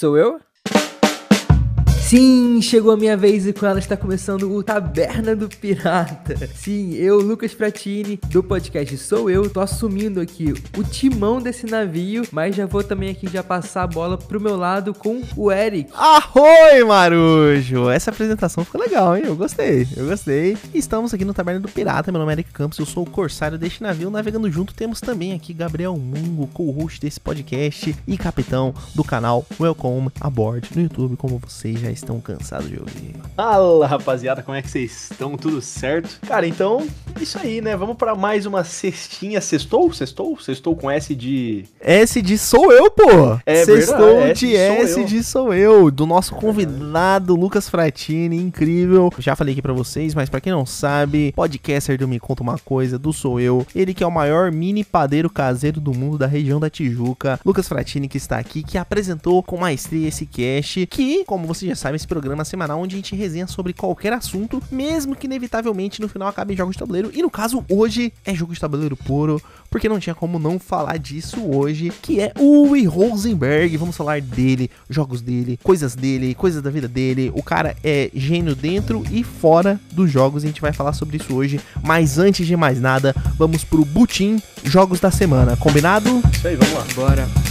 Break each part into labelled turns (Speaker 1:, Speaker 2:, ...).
Speaker 1: Sou eu? Sim, chegou a minha vez e com ela está começando o Taberna do Pirata. Sim, eu, Lucas Fratini, do podcast Sou Eu, tô assumindo aqui o timão desse navio, mas já vou também aqui já passar a bola pro meu lado com o Eric.
Speaker 2: Arroi, Marujo! Essa apresentação ficou legal, hein? Eu gostei, eu gostei. Estamos aqui no Taberna do Pirata, meu nome é Eric Campos, eu sou o corsário deste navio. Navegando junto, temos também aqui Gabriel Mungo, co-host desse podcast e capitão do canal Welcome Aboard no YouTube, como vocês já estão cansados de ouvir.
Speaker 3: Fala, rapaziada, como é que vocês estão? Tudo certo? Cara, então, isso aí, né? Vamos para mais uma cestinha. Sextou? Sextou? Sextou com S de...
Speaker 2: S de sou eu, pô!
Speaker 3: É
Speaker 2: Sextou
Speaker 3: verdade,
Speaker 2: de
Speaker 3: S de
Speaker 2: S
Speaker 3: sou eu.
Speaker 2: de sou eu, do nosso convidado Lucas Fratini, incrível. Já falei aqui pra vocês, mas pra quem não sabe, podcaster do Me Conta Uma Coisa, do Sou Eu, ele que é o maior mini padeiro caseiro do mundo da região da Tijuca, Lucas Fratini que está aqui, que apresentou com maestria esse cast, que, como você já sabe, esse programa semanal onde a gente resenha sobre qualquer assunto, mesmo que inevitavelmente no final acabe em jogos de tabuleiro. E no caso, hoje é jogo de tabuleiro puro, porque não tinha como não falar disso hoje, que é o Uwe Rosenberg. Vamos falar dele, jogos dele, coisas dele, coisas da vida dele. O cara é gênio dentro e fora dos jogos, e a gente vai falar sobre isso hoje. Mas antes de mais nada, vamos pro Butim Jogos da Semana. Combinado?
Speaker 3: Isso aí, vamos lá.
Speaker 1: Bora.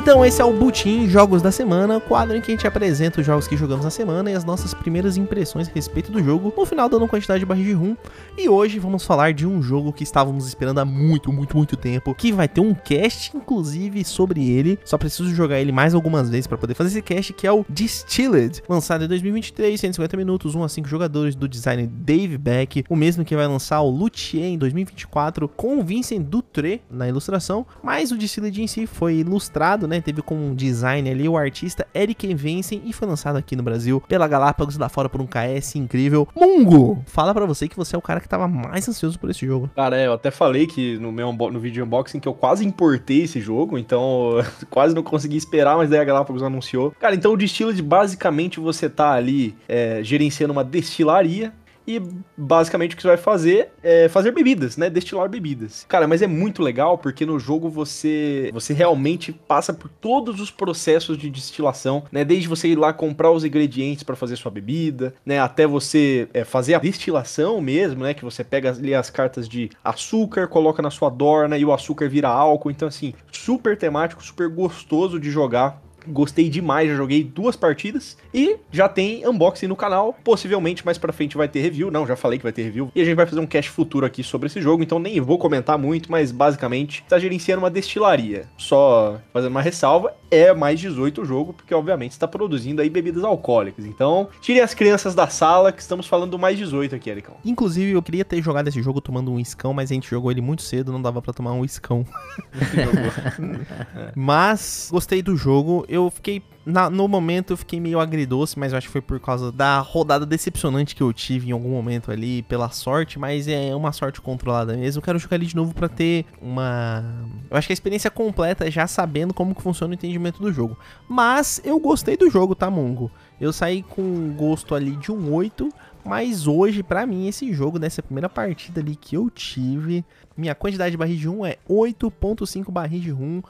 Speaker 2: Então esse é o Butim Jogos da Semana, quadro em que a gente apresenta os jogos que jogamos na semana e as nossas primeiras impressões a respeito do jogo, no final dando quantidade de barris de rum. E hoje vamos falar de um jogo que estávamos esperando há muito, muito, muito tempo, que vai ter um cast inclusive sobre ele. Só preciso jogar ele mais algumas vezes para poder fazer esse cast, que é o Distilled, lançado em 2023, 150 minutos, 1 a 5 jogadores do design Dave Beck, o mesmo que vai lançar o Luthier em 2024 com o Vincent Dutré na ilustração, mas o Distilled em si foi ilustrado, né? Teve como design ali o artista Eric Vincent e foi lançado aqui no Brasil pela Galápagos lá fora por um KS incrível. Mungo, fala pra você que você é o cara que tava mais ansioso por esse jogo.
Speaker 3: Cara, é, eu até falei que no meu no vídeo unboxing que eu quase importei esse jogo, então quase não consegui esperar, mas daí a Galápagos anunciou. Cara, então o Distilled, basicamente você tá ali é, gerenciando uma destilaria e basicamente o que você vai fazer é fazer bebidas, né? Destilar bebidas. Cara, mas é muito legal porque no jogo você você realmente passa por todos os processos de destilação, né? Desde você ir lá comprar os ingredientes para fazer sua bebida, né? Até você é, fazer a destilação mesmo, né? Que você pega ali as cartas de açúcar, coloca na sua dorna e o açúcar vira álcool. Então, assim, super temático, super gostoso de jogar. Gostei demais, já joguei duas partidas e já tem unboxing no canal. Possivelmente mais pra frente vai ter review. Não, já falei que vai ter review. E a gente vai fazer um cast futuro aqui sobre esse jogo, então nem vou comentar muito, mas basicamente está gerenciando uma destilaria. Só fazendo uma ressalva, é mais 18 o jogo, porque obviamente está produzindo aí bebidas alcoólicas. Então, tirem as crianças da sala, que estamos falando do mais 18 aqui, Ericão.
Speaker 2: Inclusive, eu queria ter jogado esse jogo tomando um iscão, mas a gente jogou ele muito cedo, não dava pra tomar um iscão. Mas gostei do jogo. Eu fiquei. na- no momento eu fiquei meio agridoce, mas eu acho que foi por causa da rodada decepcionante que eu tive em algum momento ali, pela sorte, mas é uma sorte controlada mesmo. Eu quero jogar ele de novo pra ter uma. Eu acho que a experiência completa já sabendo como que funciona o entendimento do jogo. Mas eu gostei do jogo, tá, Mungo? Eu saí com gosto ali de um 8, mas hoje, pra mim, esse jogo, nessa primeira partida ali que eu tive, minha quantidade de barris de rum é 8.5 barris de rum.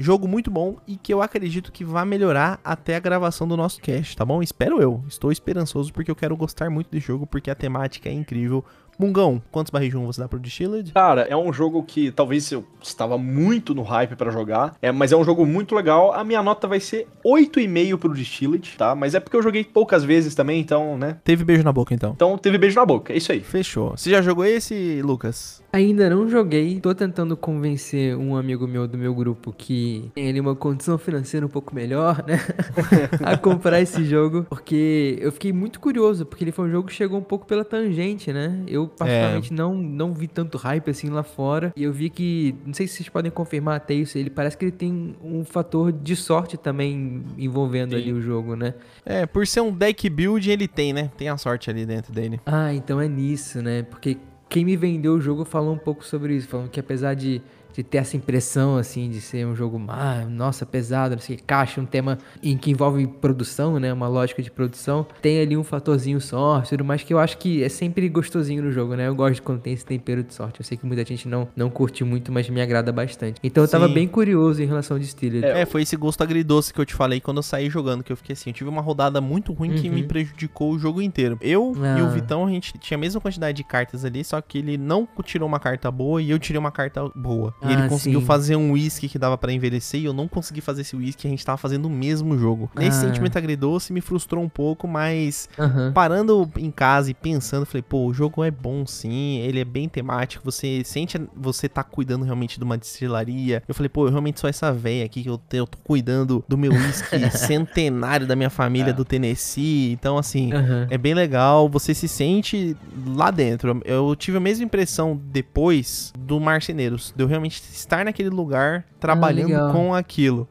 Speaker 2: Jogo muito bom e que eu acredito que vai melhorar até a gravação do nosso cast, tá bom? Espero eu. Estou esperançoso porque eu quero gostar muito desse jogo, porque a temática é incrível. Mungão, quantos barris de rum você dá pro Distilled?
Speaker 3: Cara, é um jogo que talvez eu estava muito no hype pra jogar, é, mas é um jogo muito legal. A minha nota vai ser 8,5 pro Distilled, tá? Mas é porque eu joguei poucas vezes também, então, né?
Speaker 2: Teve beijo na boca então.
Speaker 3: Então teve beijo na boca, é isso aí.
Speaker 2: Fechou. Você já jogou esse, Lucas?
Speaker 1: Ainda não joguei, tô tentando convencer um amigo meu do meu grupo que tem ali uma condição financeira um pouco melhor, né? a comprar esse jogo, porque eu fiquei muito curioso, porque ele foi um jogo que chegou um pouco pela tangente, né? Eu particularmente não, não vi tanto hype assim lá fora, e eu vi que, não sei se vocês podem confirmar até isso, ele parece que ele tem um fator de sorte também envolvendo ali o jogo, né?
Speaker 2: É, por ser um deck build, ele tem, né? Tem a sorte ali dentro dele.
Speaker 1: Ah, então é nisso, né? Porque quem me vendeu o jogo falou um pouco sobre isso, falando que apesar de de ter essa impressão, assim, de ser um jogo, ah, nossa, pesado, não sei, caixa, um tema em que envolve produção, né, uma lógica de produção, tem ali um fatorzinho sorte, tudo mais que eu acho que é sempre gostosinho no jogo, né, eu gosto quando tem esse tempero de sorte, eu sei que muita gente não, não curte muito, mas me agrada bastante. Então eu tava Sim. bem curioso em relação ao Steelers.
Speaker 2: É, foi esse gosto agridoce que eu te falei quando eu saí jogando, que eu fiquei assim, eu tive uma rodada muito ruim uhum. que me uhum. prejudicou o jogo inteiro. Eu ah. e o ah. Vitão, a gente tinha a mesma quantidade de cartas ali, só que ele não tirou uma carta boa e eu tirei uma carta boa. E ele ah, conseguiu sim. fazer um whisky que dava para envelhecer e eu não consegui fazer esse whisky, a gente tava fazendo o mesmo jogo. Ah. Esse sentimento agridoce me frustrou um pouco, mas uhum. parando em casa e pensando, falei, pô, o jogo é bom sim, ele é bem temático, você sente você tá cuidando realmente de uma destilaria. Eu falei, pô, eu realmente sou essa véia aqui que eu, eu tô cuidando do meu whisky centenário da minha família é. do Tennessee. Então, assim, uhum. é bem legal, você se sente lá dentro. Eu tive a mesma impressão depois do Marceneiros, de eu realmente estar naquele lugar trabalhando ah, com aquilo.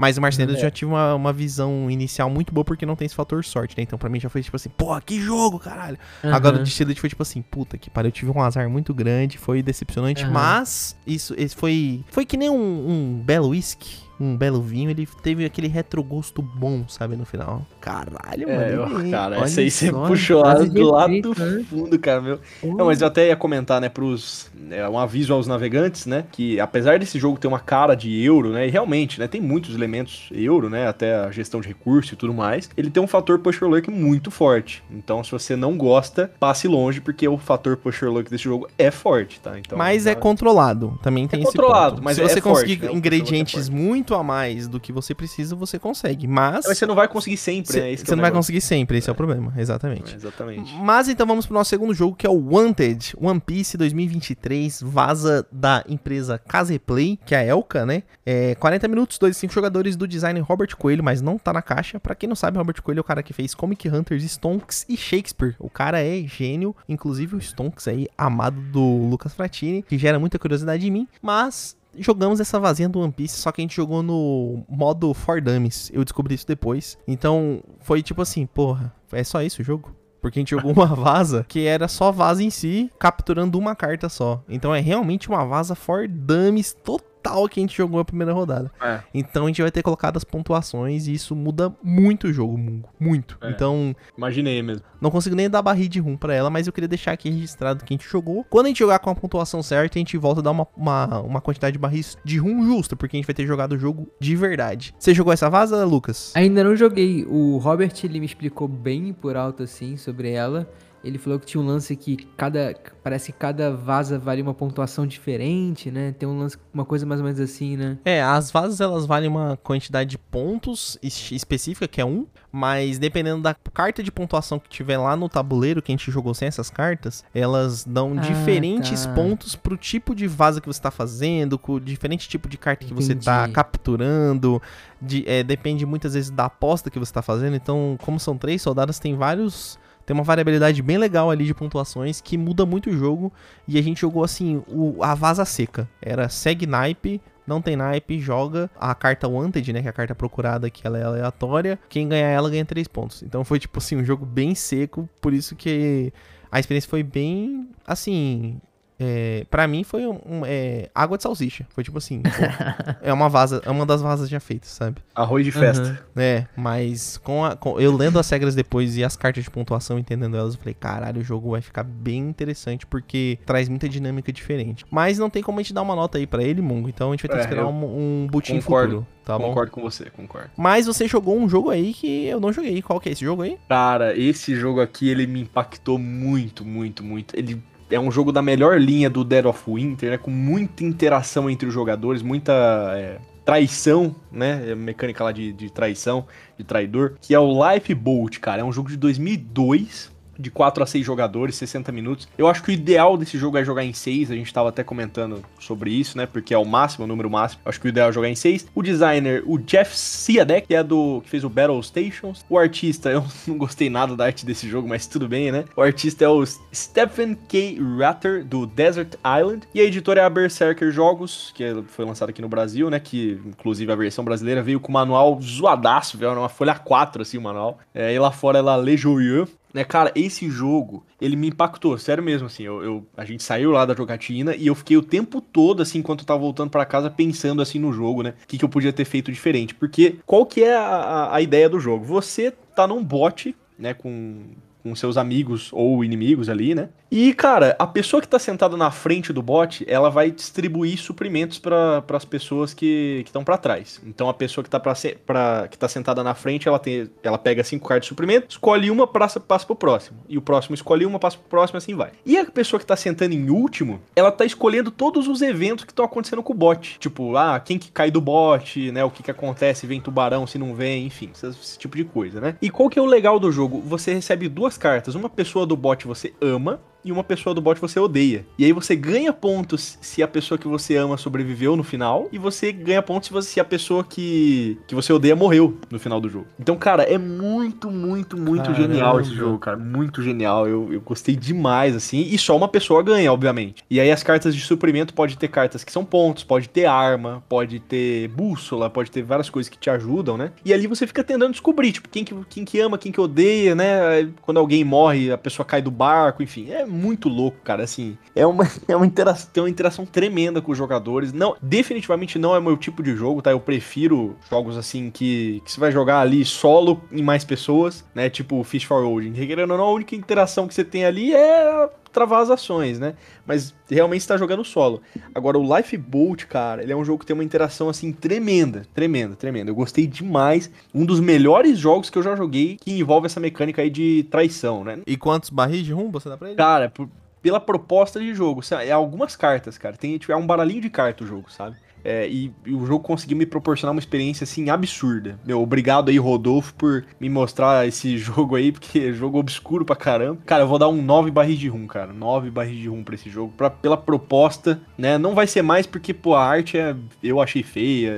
Speaker 2: Mas o Marceneiros é. já tive uma, uma visão inicial muito boa porque não tem esse fator sorte, né? Então pra mim já foi tipo assim, pô, que jogo, caralho. Uhum. Agora o Distilled foi tipo assim, puta que pariu, eu tive um azar muito grande, foi decepcionante, uhum. mas isso esse foi foi que nem um, um belo whisky um belo vinho, ele teve aquele retrogosto bom, sabe, no final. Caralho, é,
Speaker 3: mano. Eu, cara, essa aí você puxou lá do lado do né? fundo, cara, meu. Não, mas eu até ia comentar, né, pros. É, um aviso aos navegantes, né? Que apesar desse jogo ter uma cara de euro, né? E realmente, né? Tem muitos elementos euro, né? Até a gestão de recurso e tudo mais. Ele tem um fator pusher luck muito forte. Então, se você não gosta, passe longe, porque o fator pusher luck desse jogo é forte, tá? Então,
Speaker 2: mas é controlado. Também tem é esse controlado, ponto. mas se é você conseguir forte, né? ingredientes é muito muito a mais do que você precisa, você consegue. Mas.
Speaker 3: Mas você não vai conseguir sempre,
Speaker 2: cê,
Speaker 3: né?
Speaker 2: Esse você é não vai conseguir sempre, esse é. é. o problema. Exatamente.
Speaker 3: É, exatamente.
Speaker 2: Mas então vamos pro nosso segundo jogo, que é o Wanted One Piece 2023. Vaza da empresa Caseplay, que é a Elka, né? É 40 minutos, 2 5 jogadores do design Robert Coelho, mas não tá na caixa. Pra quem não sabe, Robert Coelho é o cara que fez Comic Hunters, Stonks e Shakespeare. O cara é gênio, inclusive o Stonks aí, amado do Lucas Fratini, que gera muita curiosidade em mim. Mas jogamos essa vazinha do One Piece, só que a gente jogou no modo For Dummies. Eu descobri isso depois. Então, foi tipo assim, porra, é só isso o jogo? Porque a gente jogou uma vaza que era só vaza em si, capturando uma carta só. Então é realmente uma vaza for dummies total tal que a gente jogou a primeira rodada. É. Então a gente vai ter colocado as pontuações e isso muda muito o jogo, Mungo. Muito. É. Então.
Speaker 3: Imaginei mesmo.
Speaker 2: Não consigo nem dar barri de rum pra ela, mas eu queria deixar aqui registrado que a gente jogou. Quando a gente jogar com a pontuação certa, a gente volta a dar uma, uma, uma quantidade de barris de rum justa, porque a gente vai ter jogado o jogo de verdade. Você jogou essa vaza, Lucas?
Speaker 1: Ainda não joguei. O Robert, ele me explicou bem por alto assim sobre ela. Ele falou que tinha um lance que cada. Parece que cada vaza valia uma pontuação diferente, né? Tem um lance, uma coisa mais ou menos assim, né?
Speaker 2: É, as vazas elas valem uma quantidade de pontos específica, que é um, mas dependendo da carta de pontuação que tiver lá no tabuleiro que a gente jogou sem essas cartas, elas dão ah, diferentes tá. pontos pro tipo de vaza que você tá fazendo, com o diferente tipo de carta que Entendi. você tá capturando. De, é, depende muitas vezes da aposta que você tá fazendo. Então, como são três soldados, tem vários tem uma variabilidade bem legal ali de pontuações que muda muito o jogo. E a gente jogou assim, o, a vaza seca. Era segue naipe, não tem naipe, joga a carta Wanted, né? Que é a carta procurada, que ela é aleatória. Quem ganhar ela ganha 3 pontos. Então foi tipo assim, um jogo bem seco. Por isso que a experiência foi bem, assim, é, para mim foi um, um é, água de salsicha. Foi tipo assim, é uma vaza, é uma das vasas já feitas, sabe?
Speaker 3: Arroz de festa.
Speaker 2: Uhum. É, mas com, a, com, eu lendo as regras depois e as cartas de pontuação entendendo elas, eu falei, caralho, o jogo vai ficar bem interessante porque traz muita dinâmica diferente. Mas não tem como a gente dar uma nota aí para ele, Mungo. Então a gente vai ter que é, esperar um, um butim futuro. Tá
Speaker 3: concordo bom? com você, concordo.
Speaker 2: Mas você jogou um jogo aí que eu não joguei. Qual que é esse jogo aí?
Speaker 3: Cara, esse jogo aqui ele me impactou muito, muito, muito. Ele é um jogo da melhor linha do Dead of Winter, né? Com muita interação entre os jogadores, muita é, traição, né? É mecânica lá de, de traição, de traidor, que é o Lifeboat, cara. É um jogo de 2002 de 4 a 6 jogadores, 60 minutos. Eu acho que o ideal desse jogo é jogar em 6, a gente tava até comentando sobre isso, né? Porque é o máximo, o número máximo. Acho que o ideal é jogar em 6. O designer, o Jeff Siadek, que é do que fez o Battle Stations. O artista, eu não gostei nada da arte desse jogo, mas tudo bem, né? O artista é o Stephen K. Ratter do Desert Island e a editora é a Berserker Jogos, que foi lançada aqui no Brasil, né? Que inclusive a versão brasileira veio com o manual zoadaço, velho, uma folha 4 assim o manual. É, e lá fora ela Le Joyeux né, cara, esse jogo, ele me impactou, sério mesmo, assim, eu, eu, a gente saiu lá da jogatina e eu fiquei o tempo todo, assim, enquanto eu tava voltando para casa, pensando, assim, no jogo, né, o que, que eu podia ter feito diferente, porque qual que é a, a ideia do jogo? Você tá num bot, né, com com seus amigos ou inimigos ali, né? E, cara, a pessoa que tá sentada na frente do bot, ela vai distribuir suprimentos para as pessoas que estão para trás. Então, a pessoa que tá, pra, pra, que tá sentada na frente, ela, tem, ela pega cinco cartas de suprimento, escolhe uma, passa, passa pro próximo. E o próximo escolhe uma, passa pro próximo, assim vai. E a pessoa que tá sentando em último, ela tá escolhendo todos os eventos que estão acontecendo com o bot. Tipo, ah, quem que cai do bot, né? O que que acontece, vem tubarão, se não vem, enfim, esse, esse tipo de coisa, né? E qual que é o legal do jogo? Você recebe duas cartas. Uma pessoa do bot você ama, e uma pessoa do bot você odeia. E aí você ganha pontos se a pessoa que você ama sobreviveu no final, e você ganha pontos se, você, se a pessoa que, que você odeia morreu no final do jogo. Então, cara, é muito, muito, muito Caramba. genial esse jogo, cara. Muito genial. Eu, eu gostei demais, assim. E só uma pessoa ganha, obviamente. E aí as cartas de suprimento pode ter cartas que são pontos, pode ter arma, pode ter bússola, pode ter várias coisas que te ajudam, né? E ali você fica tentando descobrir, tipo, quem que, quem que ama, quem que odeia, né? Quando alguém morre, a pessoa cai do barco, enfim. É muito louco, cara. Assim, é uma, é uma interação, tem uma interação tremenda com os jogadores. Não, definitivamente não é meu tipo de jogo, tá? Eu prefiro jogos assim que, que você vai jogar ali solo em mais pessoas, né? Tipo Fish for Origin. Querendo ou não, a única interação que você tem ali é travar as ações, né? Mas realmente está jogando solo. Agora o Lifeboat, cara, ele é um jogo que tem uma interação assim tremenda, tremenda, tremenda. Eu gostei demais. Um dos melhores jogos que eu já joguei que envolve essa mecânica aí de traição, né?
Speaker 2: E quantos barris de rum você dá pra ele?
Speaker 3: Cara, por, pela proposta de jogo, é algumas cartas, cara. Tem tipo, é um baralhinho de cartas o jogo, sabe? É, e, e, o jogo conseguiu me proporcionar uma experiência assim absurda. Meu, obrigado aí, Rodolfo, por me mostrar esse jogo aí, porque é jogo obscuro pra caramba. Cara, eu vou dar um 9 barris de rum, cara. 9 barris de rum pra esse jogo, pra, pela proposta, né? Não vai ser mais porque, pô, a arte é, eu achei feia,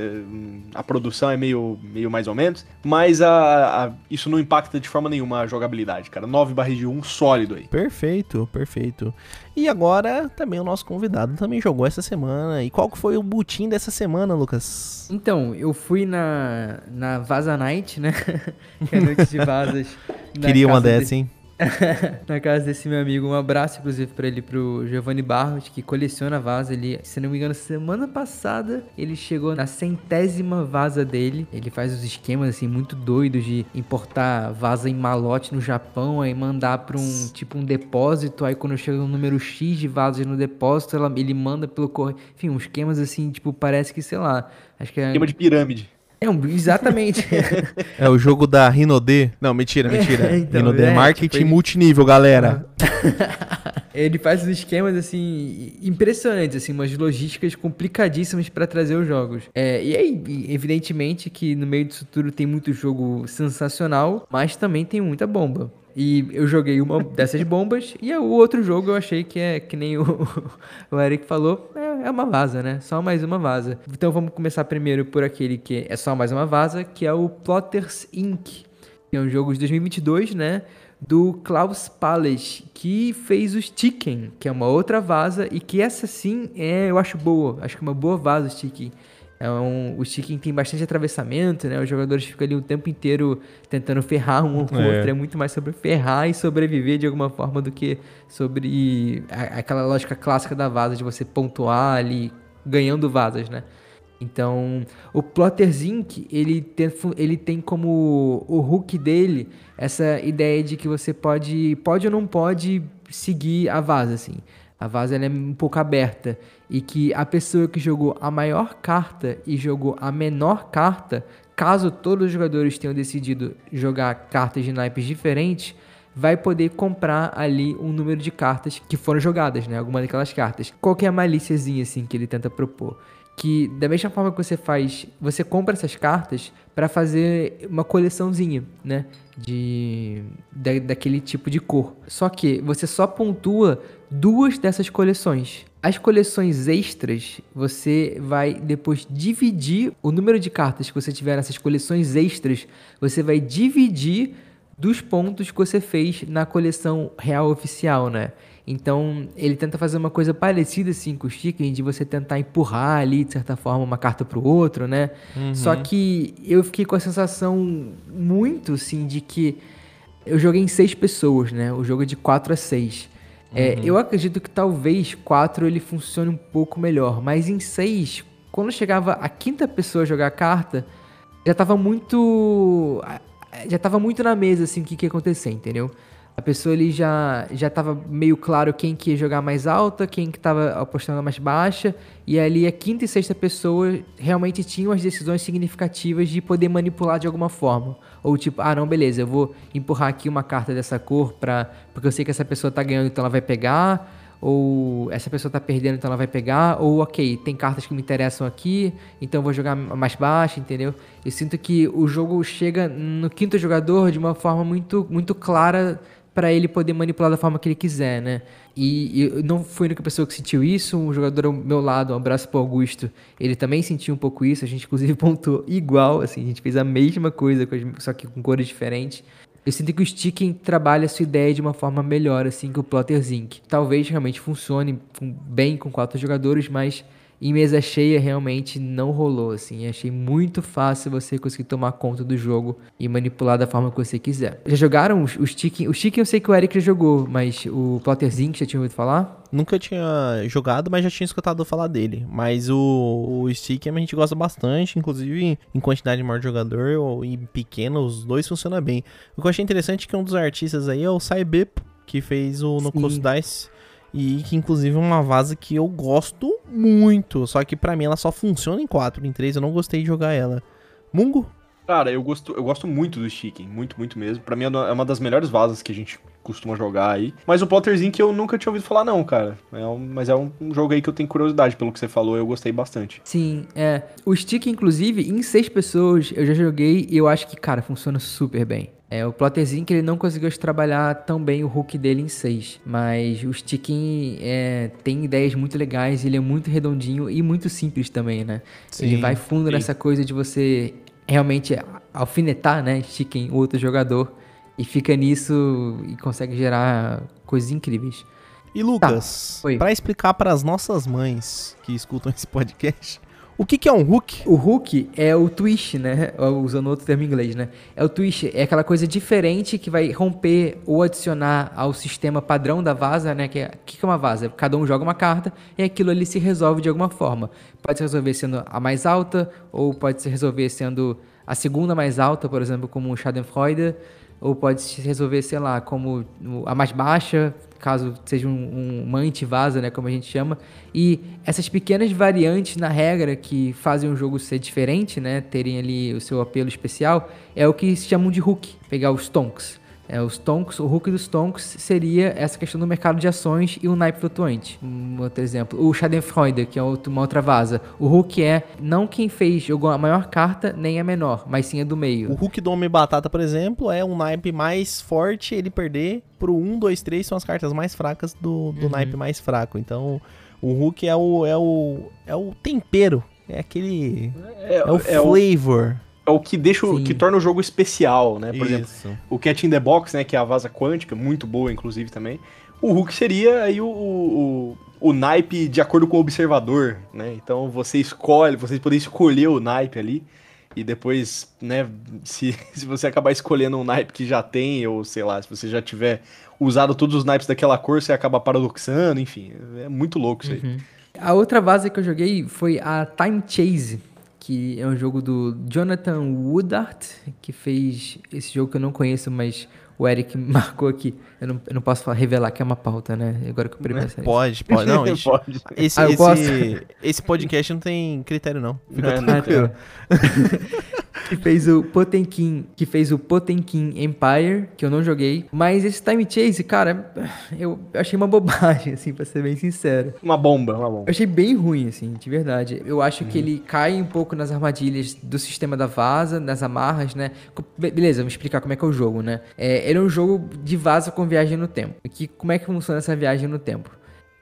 Speaker 3: a produção é meio, meio mais ou menos, mas a, a isso não impacta de forma nenhuma a jogabilidade, cara. 9 barris de rum sólido aí.
Speaker 2: Perfeito, perfeito. E agora também o nosso convidado também jogou essa semana. E qual que foi o butim dessa semana, Lucas?
Speaker 1: Então, eu fui na, na Vaza Night, né? que é a noite de vazas.
Speaker 2: Queria uma dessa, hein?
Speaker 1: na casa desse meu amigo. Um abraço, inclusive, para ele, pro Giovanni Barros, que coleciona vaza. Ele, se não me engano, semana passada ele chegou na centésima vaza dele. Ele faz os esquemas, assim, muito doidos de importar vaza em malote no Japão, aí mandar pra um, tipo, um depósito. Aí quando chega um número X de vazas no depósito, ela, ele manda pelo correio. Enfim, uns esquemas, assim, tipo, parece que, sei lá. Acho que é...
Speaker 3: Esquema de pirâmide.
Speaker 1: É, um, exatamente.
Speaker 2: é o jogo da Rinode. Não, mentira, mentira. É, então, Rinode é, é marketing tipo, multinível, galera.
Speaker 1: ele faz os esquemas, assim, impressionantes, assim, umas logísticas complicadíssimas para trazer os jogos. É, e aí, evidentemente que no meio disso tudo tem muito jogo sensacional, mas também tem muita bomba. E eu joguei uma dessas bombas e o outro jogo eu achei que é que nem o, o Eric falou, é, é, uma vaza, né? Só mais uma vaza. Então vamos começar primeiro por aquele que é só mais uma vaza, que é o Plotters Inc. É um jogo de 2022, né? Do Klaus Palace, que fez o Chicken, que é uma outra vaza e que essa sim é, eu acho boa. Acho que é uma boa vaza o Chicken. É um, o Chicken tem bastante atravessamento, né? Os jogadores ficam ali o tempo inteiro tentando ferrar um com o é. outro. É muito mais sobre ferrar e sobreviver de alguma forma do que sobre a, aquela lógica clássica da vaza de você pontuar ali ganhando vazas, né? Então, o Plotters Inc., ele tem, ele tem como o hook dele essa ideia de que você pode, pode ou não pode seguir a vaza, assim. A vaza é um pouco aberta e que a pessoa que jogou a maior carta e jogou a menor carta, caso todos os jogadores tenham decidido jogar cartas de naipes diferentes, vai poder comprar ali um número de cartas que foram jogadas, né? Alguma daquelas cartas. Qual que é a malíciazinha assim que ele tenta propor? que da mesma forma que você faz, você compra essas cartas para fazer uma coleçãozinha, né, de da, daquele tipo de cor. Só que você só pontua duas dessas coleções. As coleções extras, você vai depois dividir o número de cartas que você tiver nessas coleções extras, você vai dividir dos pontos que você fez na coleção real oficial, né? Então, ele tenta fazer uma coisa parecida assim com o Chicken, de você tentar empurrar ali, de certa forma, uma carta pro outro, né? Uhum. Só que eu fiquei com a sensação muito, assim, de que Eu joguei em seis pessoas, né? O jogo é de 4 a 6. É, eu acredito que talvez 4 ele funcione um pouco melhor, mas em 6, quando chegava a quinta pessoa a jogar a carta, já tava muito. Já tava muito na mesa assim o que, que ia acontecer, entendeu? A pessoa ali já, já tava meio claro quem que ia jogar mais alta, quem que tava apostando mais baixa, e ali a quinta e sexta pessoa realmente tinham as decisões significativas de poder manipular de alguma forma. Ou tipo, ah não, beleza, eu vou empurrar aqui uma carta dessa cor pra, porque eu sei que essa pessoa tá ganhando, então ela vai pegar, ou essa pessoa tá perdendo, então ela vai pegar, ou ok, tem cartas que me interessam aqui, então vou jogar mais baixo, entendeu? Eu sinto que o jogo chega no quinto jogador de uma forma muito, muito clara para ele poder manipular da forma que ele quiser, né? E, e não fui a única pessoa que sentiu isso, um jogador ao meu lado, um abraço pro Augusto, ele também sentiu um pouco isso, a gente inclusive pontuou igual, assim, a gente fez a mesma coisa, só que com cores diferentes. Eu sinto que o Sticken trabalha a sua ideia de uma forma melhor, assim, que o Plotter Zinc. Talvez realmente funcione bem com quatro jogadores, mas em mesa cheia realmente não rolou, assim. Achei muito fácil você conseguir tomar conta do jogo e manipular da forma que você quiser. Já jogaram os, os Chicken? O Chicken eu sei que o Eric já jogou, mas o Plotterzinho, já tinha ouvido falar?
Speaker 2: Nunca tinha jogado, mas já tinha escutado falar dele. Mas o, o Stick a gente gosta bastante, inclusive em quantidade maior de jogador ou em pequeno, os dois funcionam bem. O que eu achei interessante é que um dos artistas aí é o Saibep, que fez o No Close Dice. E que inclusive é uma vaza que eu gosto muito. Só que para mim ela só funciona em 4, em 3 eu não gostei de jogar ela. Mungo?
Speaker 3: Cara, eu gosto, eu gosto muito do Chicken, muito, muito mesmo. Pra mim é uma das melhores vazas que a gente costuma jogar aí. Mas o Potterzinho que eu nunca tinha ouvido falar, não, cara. É um, mas é um, um, jogo aí que eu tenho curiosidade pelo que você falou, eu gostei bastante.
Speaker 1: Sim, é. O Stick, inclusive, em seis pessoas eu já joguei e eu acho que, cara, funciona super bem. É, o Plotterzinho que ele não conseguiu trabalhar tão bem o hook dele em 6. Mas o Sticking é, tem ideias muito legais, ele é muito redondinho e muito simples também, né? Sim, ele vai fundo sim. nessa coisa de você realmente alfinetar, né? Sticking o outro jogador. E fica nisso e consegue gerar coisas incríveis.
Speaker 2: E Lucas, tá. para explicar para as nossas mães que escutam esse podcast, o que, que, é um hook?
Speaker 1: O hook é o twist, né? Usando outro termo em inglês, né? É o twist, é aquela coisa diferente que vai romper ou adicionar ao sistema padrão da vaza, né? Que é, que, que é uma vaza? Cada um joga uma carta e aquilo ali se resolve de alguma forma. Pode se resolver sendo a mais alta, ou pode se resolver sendo a segunda mais alta, por exemplo, como o Schadenfreude, ou pode se resolver, sei lá, como a mais baixa, caso seja um, uma antivasa, né, como a gente chama. E essas pequenas variantes na regra que fazem o jogo ser diferente, né, terem ali o seu apelo especial, é o que se chamam de hook, pegar os tonks. É, os tonks, o hook dos tonks seria essa questão do mercado de ações e o naipe flutuante. Um outro exemplo. O Schadenfreude, que é outro, uma outra vaza. O hook é não quem fez, jogou a maior carta, nem a menor, mas sim a do meio.
Speaker 2: O hook do Homem Batata, por exemplo, é um naipe mais forte, ele perder pro 1, 2, 3 são as cartas mais fracas do, do uhum. naipe mais fraco. Então, o hook é o, é o, é o tempero. É aquele. É, é o é flavor.
Speaker 3: O é o que deixa o, que torna o jogo especial, né? Por Isso. exemplo, o Cat in the Box, né, que é a vaza quântica, muito boa inclusive também. O Hulk seria aí o, o, o naipe de acordo com o observador, né? Então você escolhe, vocês podem escolher o naipe ali e depois, né, se, se você acabar escolhendo um naipe que já tem ou sei lá, se você já tiver usado todos os naipes daquela cor, você acaba paradoxando, enfim, é muito louco isso aí. Uhum.
Speaker 1: A outra vaza que eu joguei foi a Time Chase que é um jogo do Jonathan Woodard, que fez esse jogo que eu não conheço, mas o Eric marcou aqui. Eu não, eu não posso falar, revelar que é uma pauta, né? Agora que eu
Speaker 2: parei pensar Pode, pode. Não, esse, pode. Esse, ah, esse, esse, podcast não tem critério, não. Fica não, tranquilo.
Speaker 1: Não, que fez o Potemkin, que fez o Potemkin Empire, que eu não joguei. Mas esse Time Chase, cara, eu achei uma bobagem, assim, pra ser bem sincero.
Speaker 3: Uma bomba, uma bomba.
Speaker 1: Eu achei bem ruim, assim, de verdade. Eu acho que uhum. ele cai um pouco nas armadilhas do sistema da vaza, nas amarras, né? Beleza, vamos explicar como é que é o jogo, né? É, ele é um jogo de vaza com viagem no tempo. Que, como é que funciona essa viagem no tempo?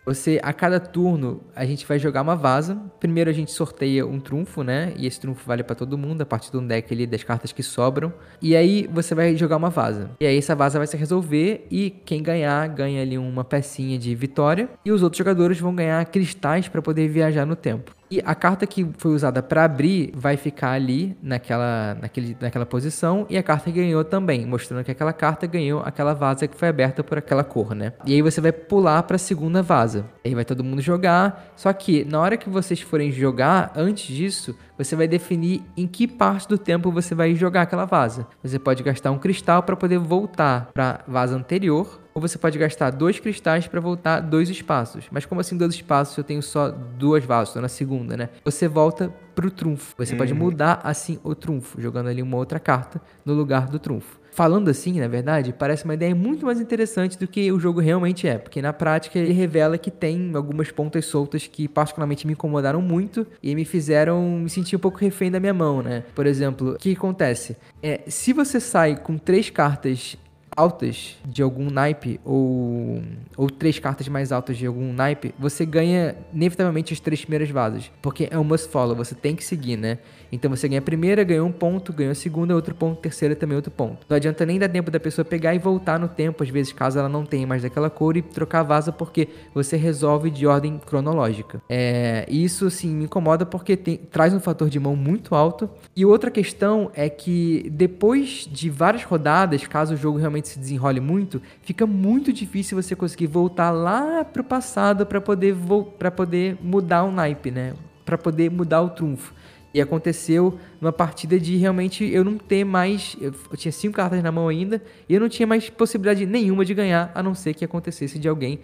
Speaker 1: Você, a cada turno, a gente vai jogar uma vaza. Primeiro a gente sorteia um trunfo, né? E esse trunfo vale para todo mundo, a partir do deck ali das cartas que sobram. E aí você vai jogar uma vaza. E aí essa vaza vai se resolver e quem ganhar, ganha ali uma pecinha de vitória. E os outros jogadores vão ganhar cristais para poder viajar no tempo. E a carta que foi usada para abrir vai ficar ali naquela, naquele, naquela posição e a carta ganhou também, mostrando que aquela carta ganhou aquela vaza que foi aberta por aquela cor, né? E aí você vai pular para a segunda vaza. Aí vai todo mundo jogar. Só que na hora que vocês forem jogar, antes disso, você vai definir em que parte do tempo você vai jogar aquela vaza. Você pode gastar um cristal para poder voltar para vaza anterior, ou você pode gastar dois cristais para voltar dois espaços. Mas como assim dois espaços? Eu tenho só duas vazas, estou na segunda, né? Você volta pro trunfo. Você uhum. pode mudar assim o trunfo, jogando ali uma outra carta no lugar do trunfo. Falando assim, na verdade, parece uma ideia muito mais interessante do que o jogo realmente é, porque na prática ele revela que tem algumas pontas soltas que particularmente me incomodaram muito e me fizeram me sentir um pouco refém da minha mão, né? Por exemplo, o que acontece? É, se você sai com três cartas altas de algum naipe ou, ou três cartas mais altas de algum naipe, você ganha inevitavelmente as três primeiras vasas. Porque é um must follow, você tem que seguir, né? Então você ganha a primeira, ganhou um ponto, ganhou a segunda, outro ponto, terceira também outro ponto. Não adianta nem dar tempo da pessoa pegar e voltar no tempo, às vezes, caso ela não tenha mais daquela cor, e trocar a vaza, porque você resolve de ordem cronológica. É, isso, assim, me incomoda porque tem, traz um fator de mão muito alto. E outra questão é que depois de várias rodadas, caso o jogo realmente se desenrole muito, fica muito difícil você conseguir voltar lá pro passado para poder, para poder mudar o naipe, né? Para poder mudar o trunfo. E aconteceu numa partida de realmente eu não ter mais. Eu, tinha cinco cartas na mão ainda e eu não tinha mais possibilidade nenhuma de ganhar, a não ser que acontecesse de alguém,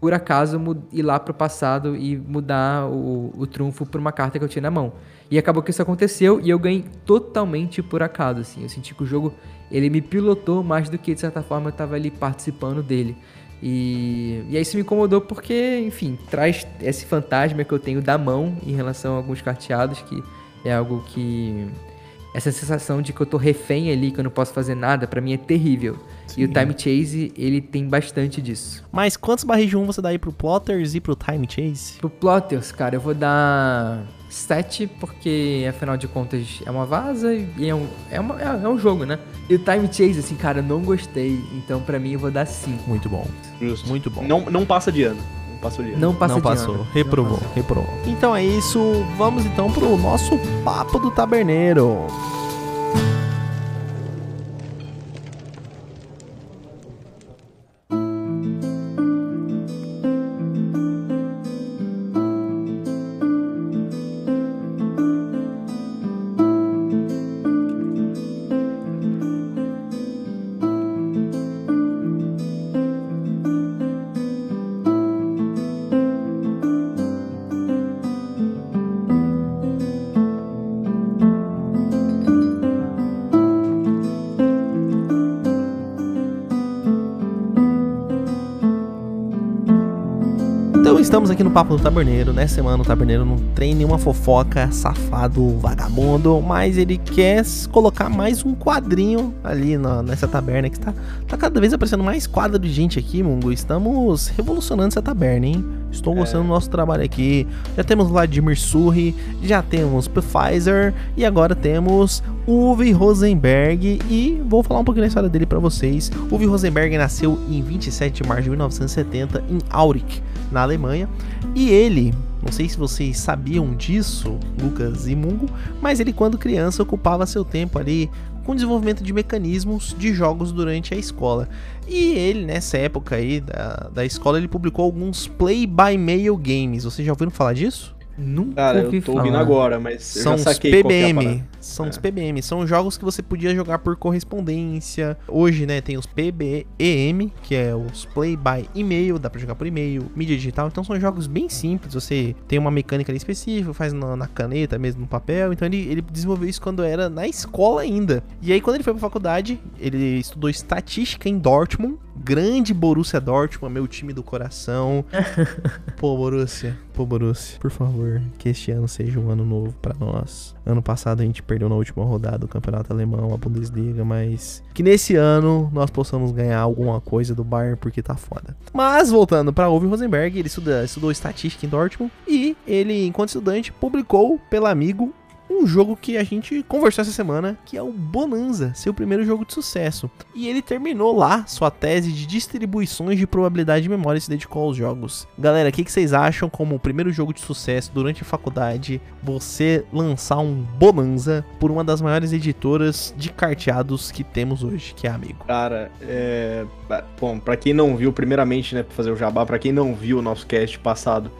Speaker 1: por acaso, ir lá pro passado e mudar o, o trunfo por uma carta que eu tinha na mão. E acabou que isso aconteceu e eu ganhei totalmente por acaso, assim. Eu senti que o jogo ele me pilotou mais do que de certa forma eu estava ali participando dele. E, e aí isso me incomodou porque, enfim, traz esse fantasma que eu tenho da mão em relação a alguns carteados que é algo que. Essa sensação de que eu tô refém ali, que eu não posso fazer nada, para mim é terrível. Sim. E o Time Chase, ele tem bastante disso.
Speaker 2: Mas quantos barris de um você dá aí pro Plotters e pro Time Chase?
Speaker 1: Pro Plotters, cara, eu vou dar 7, porque afinal de contas é uma vaza e é um, é, uma, é, é um jogo, né? E o Time Chase, assim, cara, não gostei. Então pra mim eu vou dar 5.
Speaker 2: Muito bom.
Speaker 3: Justo.
Speaker 2: Muito bom.
Speaker 3: Não, não passa de ano
Speaker 1: passou de
Speaker 2: ano. Não,
Speaker 1: passa
Speaker 2: não passou. Ano. Reprovou, não reprovou. Então é isso. Vamos então pro nosso papo do taberneiro. Aqui no Papo do Taberneiro. Nessa semana o Taberneiro não tem nenhuma fofoca, safado, vagabundo, mas ele quer colocar mais um quadrinho ali na, nessa taberna que está tá cada vez aparecendo mais quadro de gente aqui, Mungo. Estamos revolucionando essa taberna, hein? Estou é. gostando do nosso trabalho aqui. Já temos Vladimir Surri, já temos Pfizer e agora temos Uwe Rosenberg e vou falar um pouquinho da história dele para vocês. Uwe Rosenberg nasceu em 27 de março de 1970 em Aurich na Alemanha. E ele, não sei se vocês sabiam disso, Lucas e Mungo, mas ele, quando criança, ocupava seu tempo ali com desenvolvimento de mecanismos de jogos durante a escola. E ele, nessa época aí da, da escola, ele publicou alguns play-by-mail games. Vocês já ouviram falar disso?
Speaker 3: Nunca Cara, eu tô falar. ouvindo agora, mas
Speaker 2: são
Speaker 3: os
Speaker 2: PBM. São é. os PBM. São jogos que você podia jogar por correspondência. Hoje, né, tem os PBEM, que é os Play by E-mail, dá pra jogar por e-mail, mídia digital. Então são jogos bem simples. Você tem uma mecânica ali específica, faz na, na caneta mesmo, no papel. Então ele, ele desenvolveu isso quando era na escola ainda. E aí, quando ele foi pra faculdade, ele estudou estatística em Dortmund. Grande Borussia Dortmund, meu time do coração. Pô, Borussia. Pô, Borussia, por favor, que este ano seja um ano novo para nós. Ano passado a gente perdeu na última rodada do Campeonato Alemão, a Bundesliga, mas que nesse ano nós possamos ganhar alguma coisa do Bayern porque tá foda. Mas voltando para Uwe Rosenberg, ele estuda, estudou estatística em Dortmund e ele, enquanto estudante, publicou pelo amigo um jogo que a gente conversou essa semana, que é o Bonanza, seu primeiro jogo de sucesso. E ele terminou lá sua tese de distribuições de probabilidade de memória e se dedicou aos jogos. Galera, o que, que vocês acham como o primeiro jogo de sucesso durante a faculdade, você lançar um Bonanza por uma das maiores editoras de carteados que temos hoje, que é Amigo?
Speaker 3: Cara, é... Bom, pra quem não viu, primeiramente, né, pra fazer o jabá, pra quem não viu o nosso cast passado,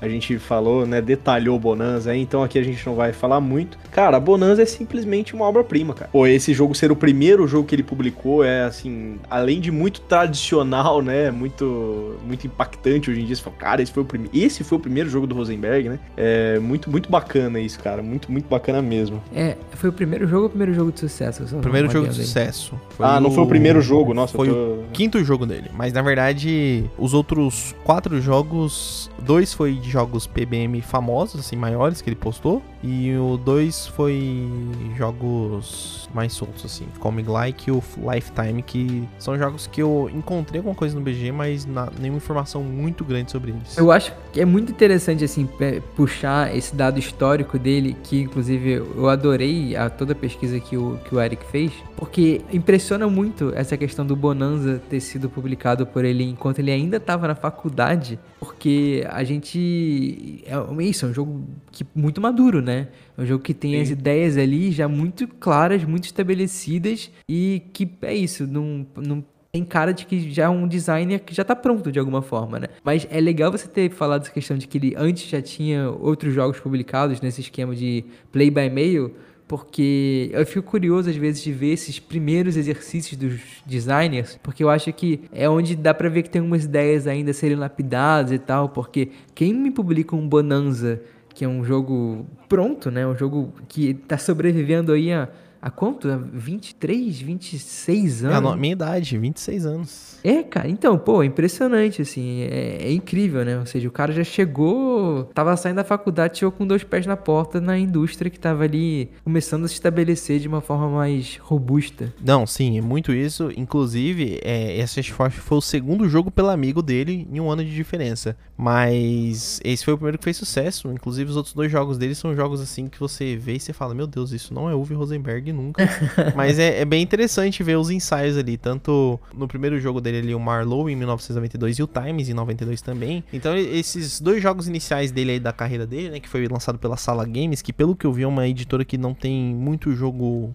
Speaker 3: a gente falou, né, detalhou o Bonanza aí, então aqui a gente não vai falar muito. Cara, a Bonanza é simplesmente uma obra-prima, cara. Pô, esse jogo ser o primeiro jogo que ele publicou é, assim, além de muito tradicional, né, muito muito impactante hoje em dia, você fala, cara, esse foi o primeiro, esse foi o primeiro jogo do Rosenberg, né? É muito muito bacana isso, cara, muito muito bacana mesmo.
Speaker 1: É, foi o primeiro jogo ou o primeiro jogo de sucesso?
Speaker 2: Primeiro jogo de sucesso.
Speaker 3: Foi ah, não foi o primeiro jogo, nossa,
Speaker 2: foi tô... o quinto jogo dele, mas na verdade os outros quatro jogos, dois foi de jogos PBM famosos, assim, maiores que ele postou. E o 2 foi jogos mais soltos, assim, Comic Like e o Lifetime, que são jogos que eu encontrei alguma coisa no BG, mas na, nenhuma informação muito grande sobre eles.
Speaker 1: Eu acho que é muito interessante, assim, puxar esse dado histórico dele, que inclusive eu adorei a toda a pesquisa que o, que o Eric fez, porque impressiona muito essa questão do Bonanza ter sido publicado por ele enquanto ele ainda estava na faculdade, porque a gente. É isso, é um jogo que, muito maduro, né? É um jogo que tem Sim. as ideias ali já muito claras, muito estabelecidas e que é isso, não, não tem cara de que já é um designer que já tá pronto de alguma forma, né? Mas é legal você ter falado essa questão de que ele antes já tinha outros jogos publicados nesse esquema de play by mail, porque eu fico curioso às vezes de ver esses primeiros exercícios dos designers, porque eu acho que é onde dá para ver que tem algumas ideias ainda serem lapidadas e tal, porque quem me publica um Bonanza, que é um jogo pronto, né, um jogo que tá sobrevivendo aí a Há quanto? Há 23, 26 anos?
Speaker 2: É a minha idade, 26 anos.
Speaker 1: É, cara, então, pô, é impressionante, assim, é, é, incrível, né? Ou seja, o cara já chegou, tava saindo da faculdade, chegou com dois pés na porta na indústria que tava ali começando a se estabelecer de uma forma mais robusta.
Speaker 2: Não, sim, é muito isso. Inclusive, é, esse foi o segundo jogo pelo amigo dele em um ano de diferença. Mas esse foi o primeiro que fez sucesso. Inclusive, os outros dois jogos dele são jogos assim que você vê e você fala: Meu Deus, isso não é Uwe Rosenberg nunca. Mas é, é, bem interessante ver os ensaios ali. Tanto no primeiro jogo dele ali, o Marlowe em 1992 e o Times em 92 também. Então, esses dois jogos iniciais dele aí da carreira dele, né? Que foi lançado pela Sala Games, que pelo que eu vi é uma editora que não tem muito jogo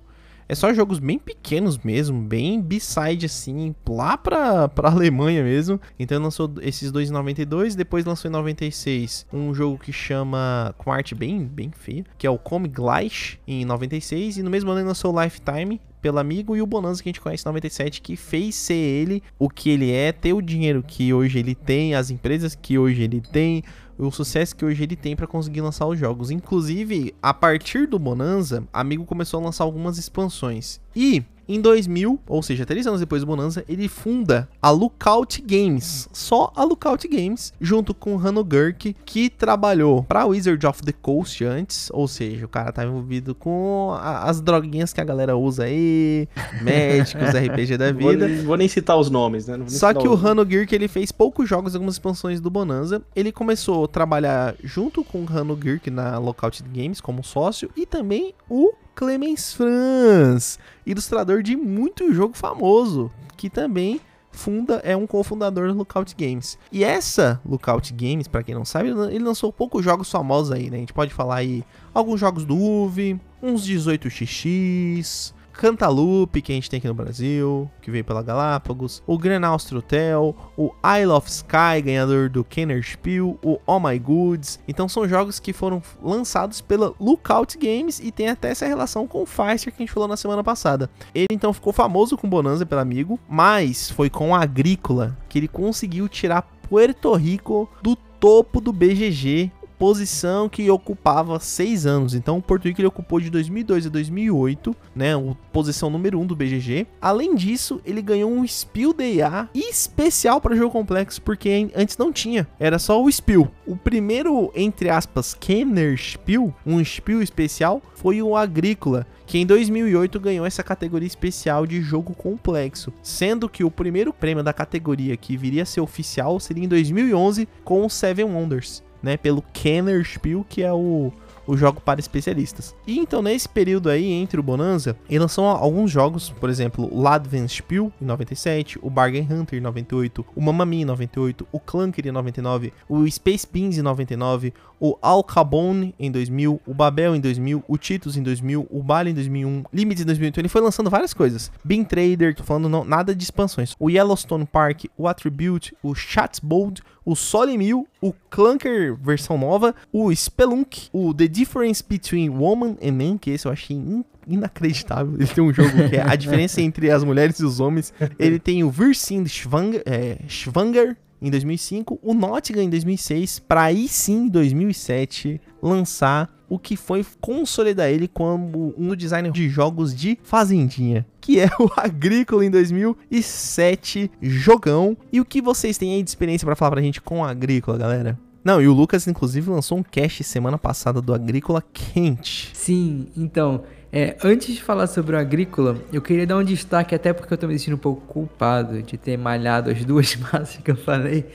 Speaker 2: é só jogos bem pequenos mesmo, bem b-side assim, lá pra, pra Alemanha mesmo. Então lançou esses dois em 92, depois lançou em 96 um jogo que chama, com arte bem, bem feia, que é o Comic Gleich em 96, e no mesmo ano lançou Lifetime, pelo amigo e o Bonanza que a gente conhece em 97 que fez ser ele o que ele é, ter o dinheiro que hoje ele tem, as empresas que hoje ele tem, o sucesso que hoje ele tem para conseguir lançar os jogos. Inclusive, a partir do Bonanza, Amigo começou a lançar algumas expansões. E em 2000, ou seja, três anos depois do Bonanza, ele funda a Lookout Games, só a Lookout Games, junto com Hanno Gurk, que trabalhou para Wizard of the Coast antes, ou seja, o cara tá envolvido com a, as droguinhas que a galera usa aí, médicos, RPG da vida.
Speaker 3: Vou, vou, nem citar os nomes, né?
Speaker 2: Só que o Hanno Gurk, ele fez poucos jogos, algumas expansões do Bonanza. Ele começou a trabalhar junto com o Hanno Gurk na Lookout Games como sócio e também o Clemens Franz, ilustrador de muito jogo famoso, que também funda é um cofundador do Lookout Games. E essa Lookout Games, para quem não sabe, ele lançou poucos jogos famosos aí, né? A gente pode falar aí alguns jogos do UV, uns 18xx, Cantaloupe, que a gente tem aqui no Brasil, que veio pela Galápagos, o Gran Hotel, o Isle of Sky, ganhador do Kenner Spiel, o Oh My Goods. Então são jogos que foram lançados pela Lookout Games e tem até essa relação com o Fister que a gente falou na semana passada. Ele então ficou famoso com Bonanza pelo amigo, mas foi com a Agrícola que ele conseguiu tirar Puerto Rico do topo do BGG posição que ocupava seis anos. Então o Porto Rico ele ocupou de 2002 a 2008, né, a posição número um do BGG. Além disso, ele ganhou um Spiel DA especial para jogo complexo, porque antes não tinha, era só o Spiel. O primeiro, entre aspas, Kenner Spiel, um Spiel especial, foi o Agrícola, que em 2008 ganhou essa categoria especial de jogo complexo, sendo que o primeiro prêmio da categoria que viria a ser oficial seria em 2011 com o Seven Wonders né, pelo Kenner Spiel, que é o, o jogo para especialistas. E então, nesse período aí, entre o Bonanza, ele lançou alguns jogos, por exemplo, o Ladvenspiel em 97, o Bargain Hunter em 98, o Mamma Mia em 98, o Clunker em 99, o Space Beans em 99, o Al Capone em 2000, o Babel em 2000, o Titus em 2000, o Bali em 2001, Limits em 2001. Então ele foi lançando várias coisas. Bean Trader, tô falando não, nada de expansões. O Yellowstone Park, o Attribute, o Chatsbold, o Solimil, o Clunker versão nova, o Spelunk, o The Difference Between Woman and Man, que esse eu achei in inacreditável. Ele tem um jogo que é a diferença entre as mulheres e os homens. Ele tem o Virsin Schwanger, é, Schwanger em 2005, o Nottingham em 2006, para aí sim, em 2007, lançar o que foi consolidar ele como um designer de jogos de fazendinha, que é o Agrícola em 2007, jogão. E o que vocês têm aí de experiência para falar pra gente com o Agrícola, galera? Não, e o Lucas, inclusive, lançou um cast semana passada do Agrícola quente.
Speaker 1: Sim, então, é, antes de falar sobre o Agrícola, eu queria dar um destaque, até porque eu tô me sentindo um pouco culpado de ter malhado as duas massas que eu falei.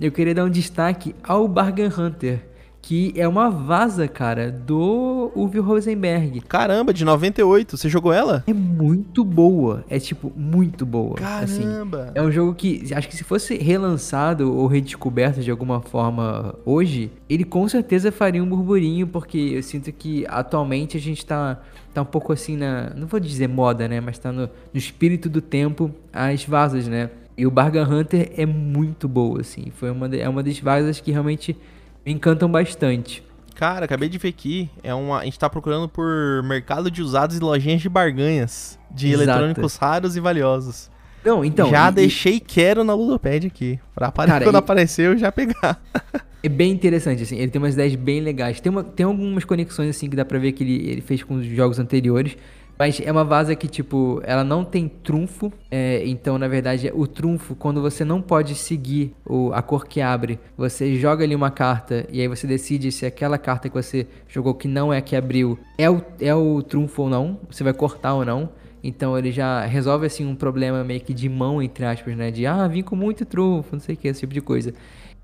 Speaker 1: Eu queria dar um destaque ao Bargain Hunter, que é uma vaza, cara, do Uwe Rosenberg.
Speaker 2: Caramba, de 98, você jogou ela?
Speaker 1: É muito boa, é tipo, muito boa.
Speaker 2: Assim. Caramba!
Speaker 1: Assim, é um jogo que, acho que se fosse relançado ou redescoberto de alguma forma hoje, ele com certeza faria um burburinho, porque eu sinto que atualmente a gente tá, tá um pouco assim na, não vou dizer moda, né, mas tá no, no espírito do tempo as vazas, né? E o Bargain Hunter é muito boa, assim. Foi uma, é uma das vazas que realmente me encantam bastante.
Speaker 2: Cara, acabei de ver aqui. É uma, a gente tá procurando por mercado de usados e lojinhas de barganhas. De Exato. eletrônicos raros e valiosos.
Speaker 1: Não, então.
Speaker 2: Já e, deixei quero na Ludopad aqui. Pra cara, quando e... aparecer eu já pegar.
Speaker 1: é bem interessante, assim. Ele tem umas ideias bem legais. Tem, uma, tem algumas conexões, assim, que dá pra ver que ele, ele fez com os jogos anteriores. Mas é uma vaza que, tipo, ela não tem trunfo. É, então, na verdade, o trunfo, quando você não pode seguir o, a cor que abre, você joga ali uma carta e aí você decide se aquela carta que você jogou que não é que abriu é o, é o trunfo ou não. Você vai cortar ou não. Então ele já resolve assim um problema meio que de mão, entre aspas, né? De ah, vim com muito trunfo, não sei o que, esse tipo de coisa.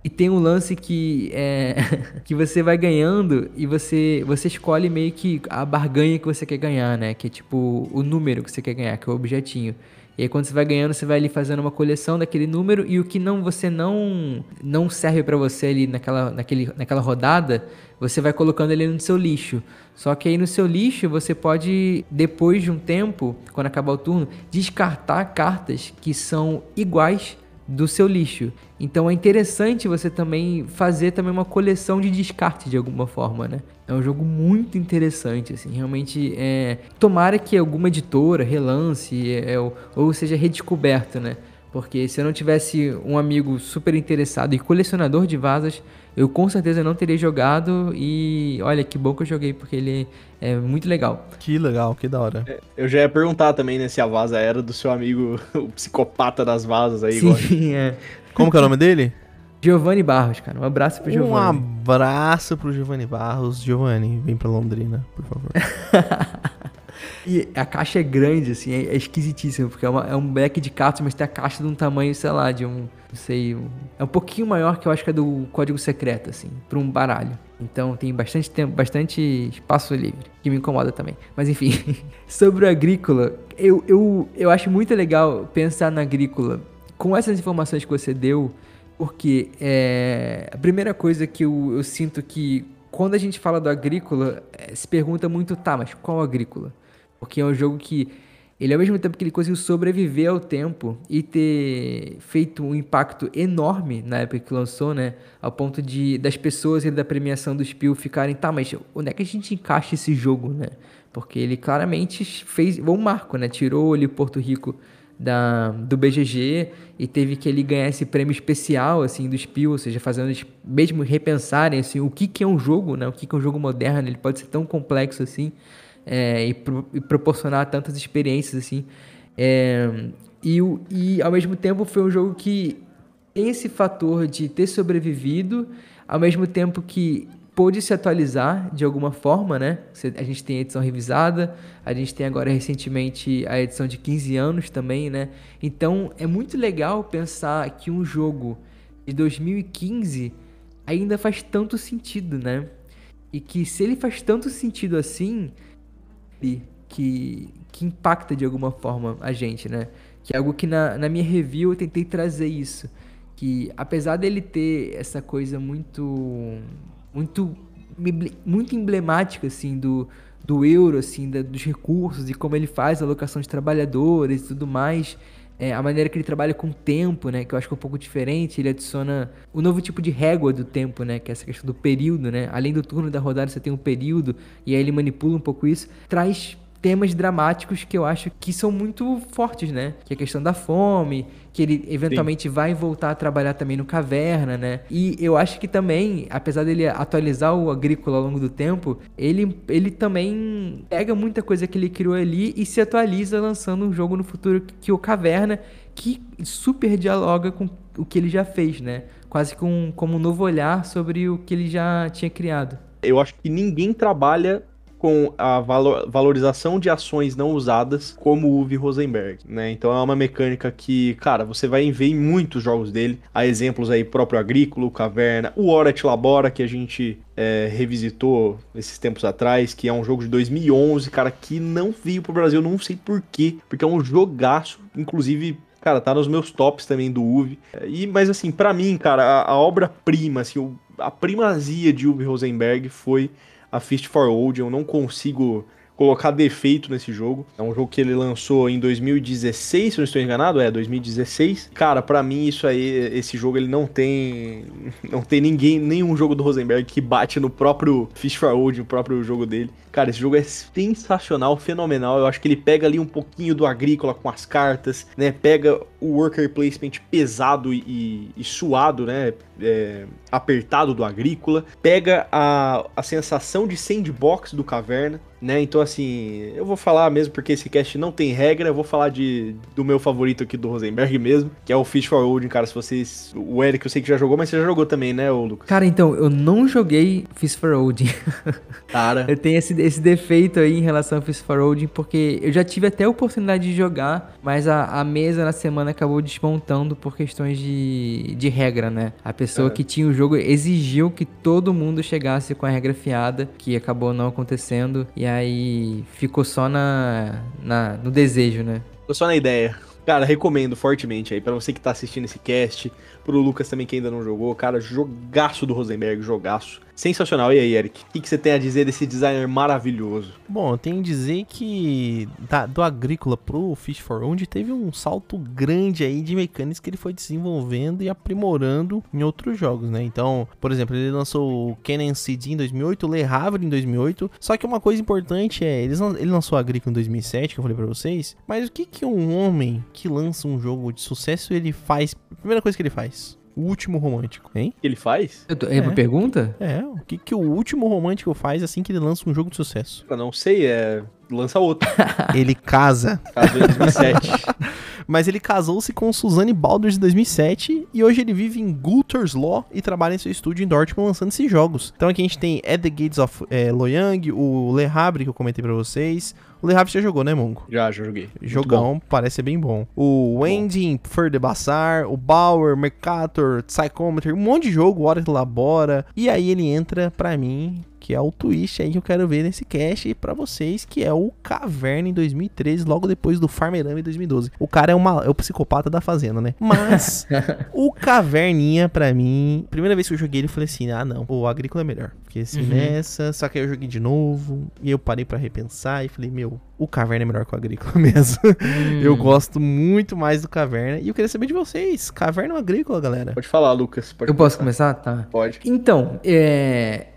Speaker 1: E tem um lance que é que você vai ganhando e você você escolhe meio que a barganha que você quer ganhar, né? Que é tipo o número que você quer ganhar, que é o objetinho. E aí quando você vai ganhando, você vai ali fazendo uma coleção daquele número e o que não você não não serve para você ali naquela naquele, naquela rodada, você vai colocando ele no seu lixo. Só que aí no seu lixo você pode depois de um tempo, quando acabar o turno, descartar cartas que são iguais do seu lixo. Então é interessante você também fazer também uma coleção de descarte de alguma forma, né? É um jogo muito interessante, assim, realmente é... Tomara que alguma editora relance é, ou, ou seja redescoberto, né? Porque se eu não tivesse um amigo super interessado e colecionador de vasas, eu com certeza não teria jogado e olha que bom que eu joguei porque ele é muito legal.
Speaker 2: Que legal, que da hora. É,
Speaker 3: eu já ia perguntar também né, se a vaza era do seu amigo, o psicopata das vasas aí.
Speaker 1: Sim, é.
Speaker 2: Como que é o nome dele?
Speaker 1: Giovanni Barros, cara. Um abraço pro Giovanni.
Speaker 2: Um abraço pro Giovanni Barros. Giovanni, vem pra Londrina, por favor.
Speaker 1: E a caixa é grande, assim, é, é esquisitíssimo, porque é, uma, é, um back de cartas, mas tem a caixa de um tamanho, sei lá, de um. Não sei. Um, é um pouquinho maior que eu acho que é do código secreto, assim, para um baralho. Então tem bastante tempo, bastante espaço livre, que me incomoda também. Mas enfim, sobre o agrícola, eu, eu, eu acho muito legal pensar na agrícola com essas informações que você deu, porque é, a primeira coisa que eu, eu sinto que quando a gente fala do agrícola, é, se pergunta muito, tá, mas qual agrícola? Porque é um jogo que ele ao mesmo tempo que ele conseguiu sobreviver ao tempo e ter feito um impacto enorme na época que lançou, né? Ao ponto de das pessoas e da premiação do Spiel ficarem, tá, mas onde é que a gente encaixa esse jogo, né? Porque ele claramente fez um marco, né? Tirou ali Porto Rico da, do BGG e teve que ele ganhar esse prêmio especial assim do Spiel, ou seja, fazendo eles mesmo repensarem assim o que, que é um jogo, né? O que, que é um jogo moderno? Ele pode ser tão complexo assim é, e, pro, e, proporcionar tantas experiências assim. É, e, e ao mesmo tempo foi um jogo que tem esse fator de ter sobrevivido, ao mesmo tempo que pôde se atualizar de alguma forma, né? A gente tem a edição revisada, a gente tem agora recentemente a edição de 15 anos também, né? Então é muito legal pensar que um jogo de 2015 ainda faz tanto sentido, né? E que se ele faz tanto sentido assim, que, que impacta de alguma forma a gente, né? Que é algo que na, na minha review eu tentei trazer isso. Que apesar dele ter essa coisa muito. muito. muito emblemática, assim, do, do euro, assim, da, dos recursos e como ele faz a alocação de trabalhadores e tudo mais. É, a maneira que ele trabalha com o tempo, né? Que eu acho que é um pouco diferente. Ele adiciona o um novo tipo de régua do tempo, né? Que é essa questão do período, né? Além do turno da rodada, você tem um período. E aí ele manipula um pouco isso. Traz temas dramáticos que eu acho que são muito fortes, né? Que é a questão da fome, que ele eventualmente Sim. vai voltar a trabalhar também no caverna, né? E eu acho que também, apesar dele atualizar o agrícola ao longo do tempo, ele, ele também pega muita coisa que ele criou ali e se atualiza lançando um jogo no futuro que o Caverna, que super dialoga com o que ele já fez, né? Quase com, como um novo olhar sobre o que ele já tinha criado.
Speaker 3: Eu acho que ninguém trabalha com a valor, valorização de ações não usadas, como o Uwe Rosenberg, né? Então é uma mecânica que, cara, você vai ver em muitos jogos dele. Há exemplos aí, próprio Agrícola, Caverna, o Oret Labora, que a gente é, revisitou esses tempos atrás, que é um jogo de 2011, cara, que não veio pro Brasil, não sei porquê, porque é um jogaço, inclusive cara, tá nos meus tops também do Uve. E, mas assim, para mim, cara, a, a obra-prima, assim, a primazia de Uwe Rosenberg foi a Fist for Old, eu não consigo colocar defeito nesse jogo. É um jogo que ele lançou em 2016, se eu não estou enganado, é 2016. Cara, para mim isso aí, esse jogo ele não tem não tem ninguém, nenhum jogo do Rosenberg que bate no próprio Fish for Old, no próprio jogo dele. Cara, esse jogo é sensacional, fenomenal. Eu acho que ele pega ali um pouquinho do agrícola com as cartas, né? Pega o worker placement pesado e, e suado, né? É, apertado do agrícola. Pega a, a sensação de sandbox do caverna, né? Então, assim, eu vou falar mesmo porque esse cast não tem regra. Eu vou falar de, do meu favorito aqui do Rosenberg mesmo, que é o Fish for Odin, cara. Se vocês. O Eric eu sei que já jogou, mas você já jogou também, né, Lucas?
Speaker 1: Cara, então, eu não joguei Fish for Odin. Cara. eu tenho esse, esse defeito aí em relação ao Fist for Holding, porque eu já tive até a oportunidade de jogar, mas a, a mesa na semana acabou desmontando por questões de, de regra, né? A pessoa é. que tinha o jogo exigiu que todo mundo chegasse com a regra fiada, que acabou não acontecendo, e aí ficou só na, na no desejo, né?
Speaker 3: Ficou só na ideia. Cara, recomendo fortemente aí, para você que tá assistindo esse cast, pro Lucas também que ainda não jogou, cara, jogaço do Rosenberg, jogaço. Sensacional. E aí, Eric, o que, você tem a dizer desse designer maravilhoso?
Speaker 2: Bom, eu tenho a dizer que da, do Agrícola pro Fish for Onde teve um salto grande aí de mecânicas que ele foi desenvolvendo e aprimorando em outros jogos, né? Então, por exemplo, ele lançou o Canon CD em 2008, o Le Havre em 2008. Só que uma coisa importante é, ele, ele lançou Agrícola em 2007, que eu falei pra vocês. Mas o que que um homem que lança um jogo de sucesso ele faz? A primeira coisa que ele faz, o último romântico, hein?
Speaker 3: Ele faz?
Speaker 1: Tô, é, uma pergunta?
Speaker 2: É, o que, que o último romântico faz assim que ele lança um jogo de sucesso?
Speaker 3: Eu não sei, é. Lança outro.
Speaker 2: ele casa.
Speaker 3: Casou em 2007.
Speaker 2: Mas ele casou-se com Suzanne Balders em 2007 e hoje ele vive em Gulter's Law e trabalha em seu estúdio em Dortmund lançando esses jogos. Então aqui a gente tem At the Gates of é, Loyang, o Le Havre que eu comentei pra vocês, o Le Havre você já jogou, né, Mongo?
Speaker 3: Já, já joguei.
Speaker 2: Jogão, parece ser bem bom. O Wendy em Fur Bassar, o Bauer, Mercator, Psychometer, um monte de jogo, Hora Labora. E aí ele entra, pra mim, que é o twist aí que eu quero ver nesse cast para vocês, que é o Caverna em 2013, logo depois do Farmerama em 2012. O cara é, uma, é o psicopata da fazenda, né? Mas o Caverninha, para mim, primeira vez que eu joguei ele, eu falei assim: ah, não, o Agrícola é melhor. Porque assim, uhum. nessa, só que aí eu joguei de novo, e eu parei para repensar e falei: meu, o Caverna é melhor que o Agrícola mesmo. Hum. Eu gosto muito mais do Caverna. E eu queria saber de vocês: Caverna ou Agrícola, galera?
Speaker 3: Pode falar, Lucas.
Speaker 1: Pode eu começar. posso começar? Tá.
Speaker 3: Pode.
Speaker 1: Então, é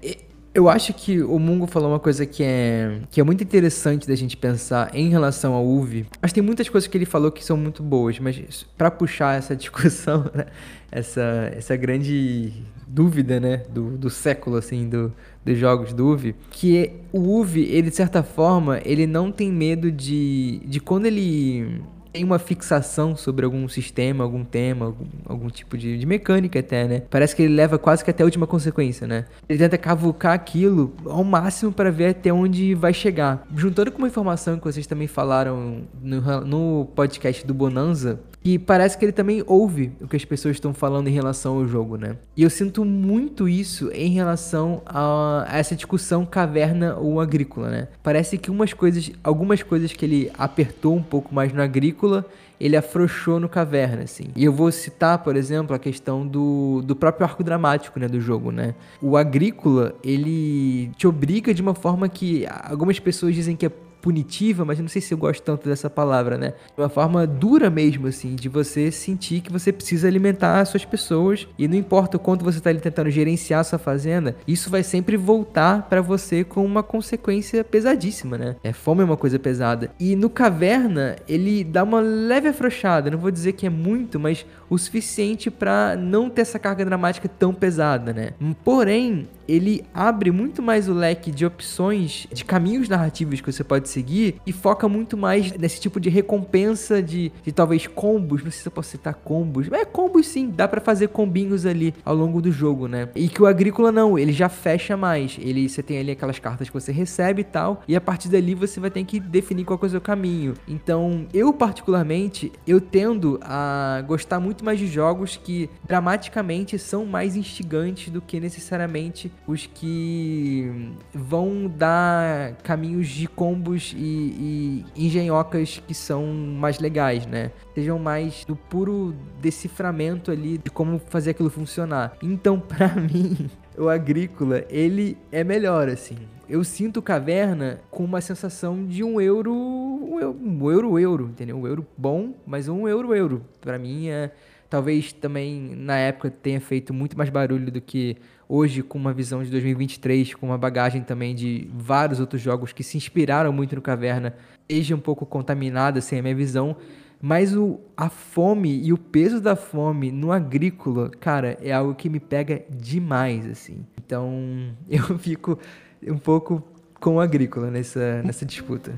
Speaker 1: eu acho que o Mungo falou uma coisa que é, que é muito interessante da gente pensar em relação ao UV. Mas tem muitas coisas que ele falou que são muito boas, mas para puxar essa discussão, né? essa, essa grande dúvida, né, do, do século, assim, do, dos jogos do UV, que o UV, ele de certa forma, ele não tem medo de, de quando ele tem uma fixação sobre algum sistema, algum tema, algum, algum tipo de, de, mecânica até, né? Parece que ele leva quase que até a última consequência, né? Ele tenta cavucar aquilo ao máximo para ver até onde vai chegar. Juntando com uma informação que vocês também falaram no, no podcast do Bonanza, E parece que ele também ouve o que as pessoas estão falando em relação ao jogo, né? E eu sinto muito isso em relação a, a essa discussão caverna ou agrícola, né? Parece que umas coisas, algumas coisas que ele apertou um pouco mais no agrícola, ele afrouxou no Caverna, assim. E eu vou citar, por exemplo, a questão do, do próprio arco dramático, né, do jogo, né? O Agrícola, ele te obriga de uma forma que algumas pessoas dizem que é punitiva, mas eu não sei se eu gosto tanto dessa palavra, né? Uma forma dura mesmo, assim, de você sentir que você precisa alimentar as suas pessoas e não importa o quanto você está ali tentando gerenciar a sua fazenda, isso vai sempre voltar para você com uma consequência pesadíssima, né? É, fome é uma coisa pesada. E no Caverna, ele dá uma leve afrouxada, não vou dizer que é muito, mas o suficiente para não ter essa carga dramática tão pesada, né? Porém, ele abre muito mais o leque de opções, de caminhos narrativos que você pode seguir e foca muito mais nesse tipo de recompensa de, de talvez combos, não sei se eu posso citar combos, mas é combos sim, dá para fazer combinhos ali ao longo do jogo, né? E que o agrícola não, ele já fecha mais, ele você tem ali aquelas cartas que você recebe e tal, e a partir dali você vai ter que definir qual é o seu caminho. Então, eu particularmente, eu tendo a gostar muito mais de jogos que dramaticamente são mais instigantes do que necessariamente os que vão dar caminhos de combos e, e engenhocas que são mais legais, né? Sejam mais do puro deciframento ali de como fazer aquilo funcionar. Então, para mim, o agrícola, ele é melhor, assim. Eu sinto caverna com uma sensação de um euro, um euro, um euro, euro entendeu? Um euro bom, mas um euro, euro. Para mim é talvez também na época tenha feito muito mais barulho do que hoje com uma visão de 2023, com uma bagagem também de vários outros jogos que se inspiraram muito no Caverna, esteja um pouco contaminada assim a minha visão, mas o, a fome e o peso da fome no agrícola, cara, é algo que me pega demais assim. Então, eu fico um pouco com o agrícola nessa nessa disputa.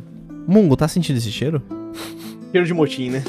Speaker 2: Mungo, tá sentindo esse cheiro?
Speaker 3: Cheiro de motim, né?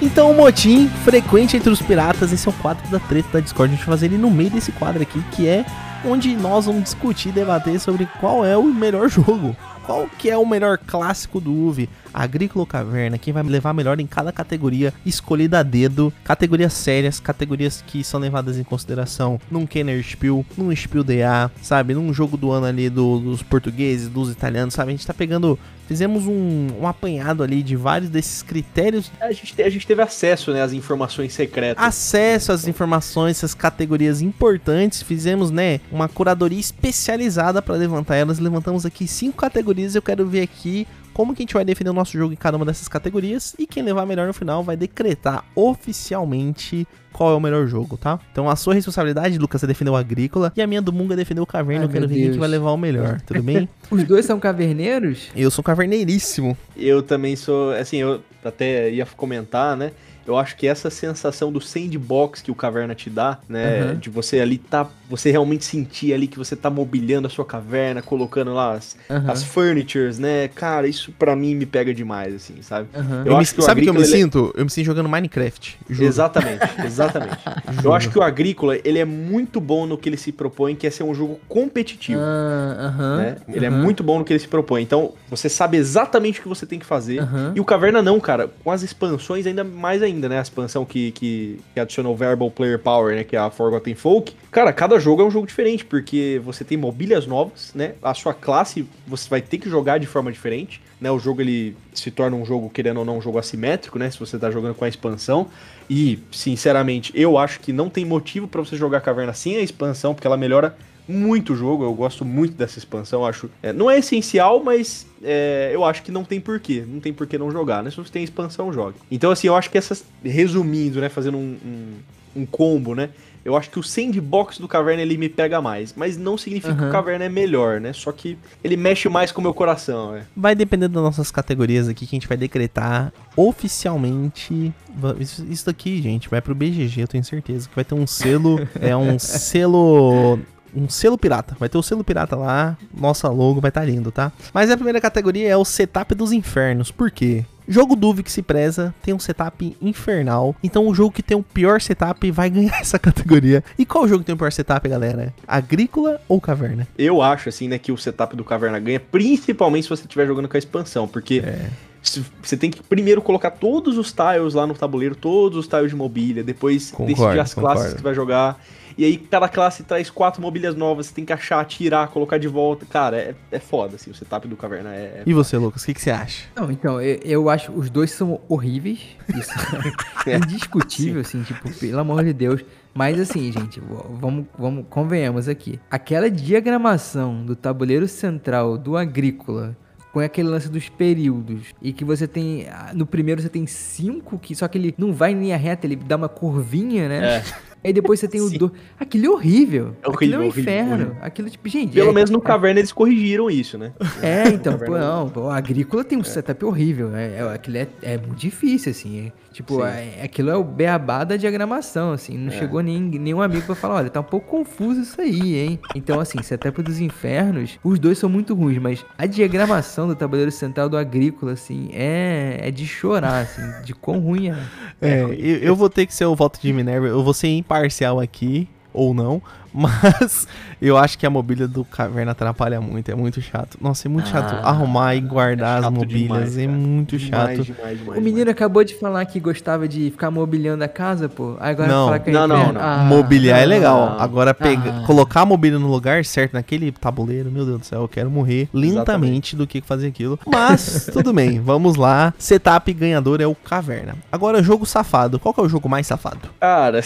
Speaker 2: Então, o motim frequente entre os piratas, esse é o quadro da treta da Discord. A gente vai fazer ele no meio desse quadro aqui, que é onde nós vamos discutir, debater sobre qual é o melhor jogo. Qual que é o melhor clássico do UV? Agrícola ou Caverna? Quem vai levar melhor em cada categoria escolhida a dedo? Categorias sérias, categorias que são levadas em consideração num Kenner Spiel, num Spiel DA, sabe? Num jogo do ano ali do, dos portugueses, dos italianos, sabe? A gente tá pegando fizemos um, um, apanhado ali de vários desses critérios.
Speaker 3: A gente, a gente teve acesso né, às informações secretas.
Speaker 2: Acesso às informações, essas categorias importantes. Fizemos né, uma curadoria especializada para levantar elas. Levantamos aqui cinco categorias. Eu quero ver aqui como que a gente vai defender o nosso jogo em cada uma dessas categorias e quem levar melhor no final vai decretar oficialmente qual é o melhor jogo, tá? Então a sua responsabilidade, Lucas, é defender o Agrícola e a minha do Munga é defender o Caverna. Ai, eu quero ver Deus. quem vai levar o melhor, tudo bem?
Speaker 1: Os dois são caverneiros?
Speaker 2: Eu sou caverneiríssimo.
Speaker 3: Eu também sou, assim, eu até ia comentar, né? Eu acho que essa sensação do sandbox que o caverna te dá, né? Uhum. De você ali tá. Você realmente sentir ali que você tá mobiliando a sua caverna, colocando lá as, uhum. as furnitures, né? Cara, isso para mim me pega demais, assim, sabe?
Speaker 2: Uhum. Eu, eu acho me, que sabe o que eu me ele... É sinto? Eu me sinto jogando Minecraft.
Speaker 3: Juro. Exatamente, exatamente. eu acho que o Agrícola, ele é muito bom no que ele se propõe, que é ser um jogo competitivo. Uh, né? Ele é muito bom no que ele se propõe. Então, você sabe exatamente o que você tem que fazer. E o Caverna não, cara. Com as expansões, ainda mais ainda ainda, né? A expansão que, que, que adicionou Variable Player Power, né? Que é a Forgotten Folk. Cara, cada jogo é um jogo diferente, porque você tem mobílias novas, né? A sua classe você vai ter que jogar de forma diferente, né? O jogo ele se torna um jogo, querendo ou não, um jogo assimétrico, né? Se você tá jogando com a expansão. E, sinceramente, eu acho que não tem motivo para você jogar Caverna sem a expansão, porque ela melhora muito o jogo, eu gosto muito dessa expansão, acho. É, não é essencial, mas é, eu acho que não tem porquê. Não tem porquê não jogar, né? Se você tem expansão, jogue. Então, assim, eu acho que essas. Resumindo, né? Fazendo um, um, um combo, né? Eu acho que o sandbox do Caverna ele me pega mais, mas não significa uhum. que o Caverna é melhor, né? Só que ele mexe mais com o meu coração, né?
Speaker 2: Vai depender das nossas categorias aqui que a gente vai decretar oficialmente. Isso, isso daqui, gente, vai pro BGG, eu tenho certeza que vai ter um selo, é um selo um selo pirata. Vai ter o selo pirata lá, nossa logo vai estar tá lindo, tá? Mas a primeira categoria é o setup dos infernos. Por quê? Jogo Duve que se preza tem um setup infernal. Então o jogo que tem o pior setup vai ganhar essa categoria. E qual jogo tem o pior setup, galera? Agrícola ou Caverna?
Speaker 3: Eu acho, assim, né, que o setup do Caverna ganha, principalmente se você estiver jogando com a expansão. Porque é. Você tem que primeiro colocar todos os tiles lá no tabuleiro, todos os tiles de mobília, depois
Speaker 2: Concordo,
Speaker 3: decidir as classes
Speaker 2: concordo.
Speaker 3: que vai jogar. E aí cada classe traz quatro mobílias novas, você tem que achar, tirar, colocar de volta. Cara, é, é foda, assim, o setup do Caverna é...
Speaker 2: E você, Lucas, o que, que você acha?
Speaker 1: Não, então, eu, eu acho os dois são horríveis. Isso é indiscutível, assim, tipo, pelo amor de Deus. Mas assim, gente, vamos, vamos, convenhamos aqui. Aquela diagramação do tabuleiro central do agrícola com aquele lance dos períodos e que você tem ah, no primeiro você tem cinco que só que ele não vai em linha reta ele dá uma curvinha né
Speaker 3: É.
Speaker 1: aí depois você tem o do aquilo é horrível
Speaker 3: É
Speaker 1: aquilo é um
Speaker 3: horrível, horrível,
Speaker 1: inferno
Speaker 3: horrível.
Speaker 1: aquilo tipo gente
Speaker 3: Pelo
Speaker 1: é-
Speaker 3: menos no Caverna eles corrigiram isso, né?
Speaker 1: é, então, pô, não, pô, a agrícola tem um setup horrível, é, é, aquilo é, é muito difícil, assim, é, tipo, é- aquilo é o beabá da diagramação, assim, não
Speaker 3: É.
Speaker 1: chegou nem, nenhum amigo pra falar, olha, tá um pouco confuso isso aí, hein, então, assim, setup dos infernos, os dois são muito ruins, mas a diagramação do tabuleiro central do agrícola, assim, é, é de chorar, assim, de quão ruim é.
Speaker 2: É, eu, eu vou ter que ser o voto de Minerva, eu vou ser imparcial aqui, ou não, mas eu acho que a mobília do Caverna atrapalha muito, é muito chato. Nossa, é muito chato
Speaker 1: Ah,
Speaker 2: arrumar e guardar
Speaker 3: é
Speaker 2: as
Speaker 3: chato
Speaker 2: mobílias,
Speaker 3: demais,
Speaker 2: é muito
Speaker 3: Demais,
Speaker 2: chato.
Speaker 3: demais, demais,
Speaker 1: O menino acabou de falar que gostava de ficar mobiliando a casa, pô, agora
Speaker 2: Não.
Speaker 1: fala que é
Speaker 3: Não, não, não.
Speaker 1: Ah,
Speaker 2: Mobiliar é
Speaker 1: não.
Speaker 2: legal.
Speaker 3: não.
Speaker 2: Agora, pega,
Speaker 1: Ah.
Speaker 2: colocar a mobília no lugar certo, naquele tabuleiro, meu Deus do céu, eu quero morrer lentamente do que fazer aquilo. Mas, tudo bem, vamos lá. Setup ganhador é o Caverna. Agora, jogo safado. Qual que é o jogo mais safado?
Speaker 3: Cara,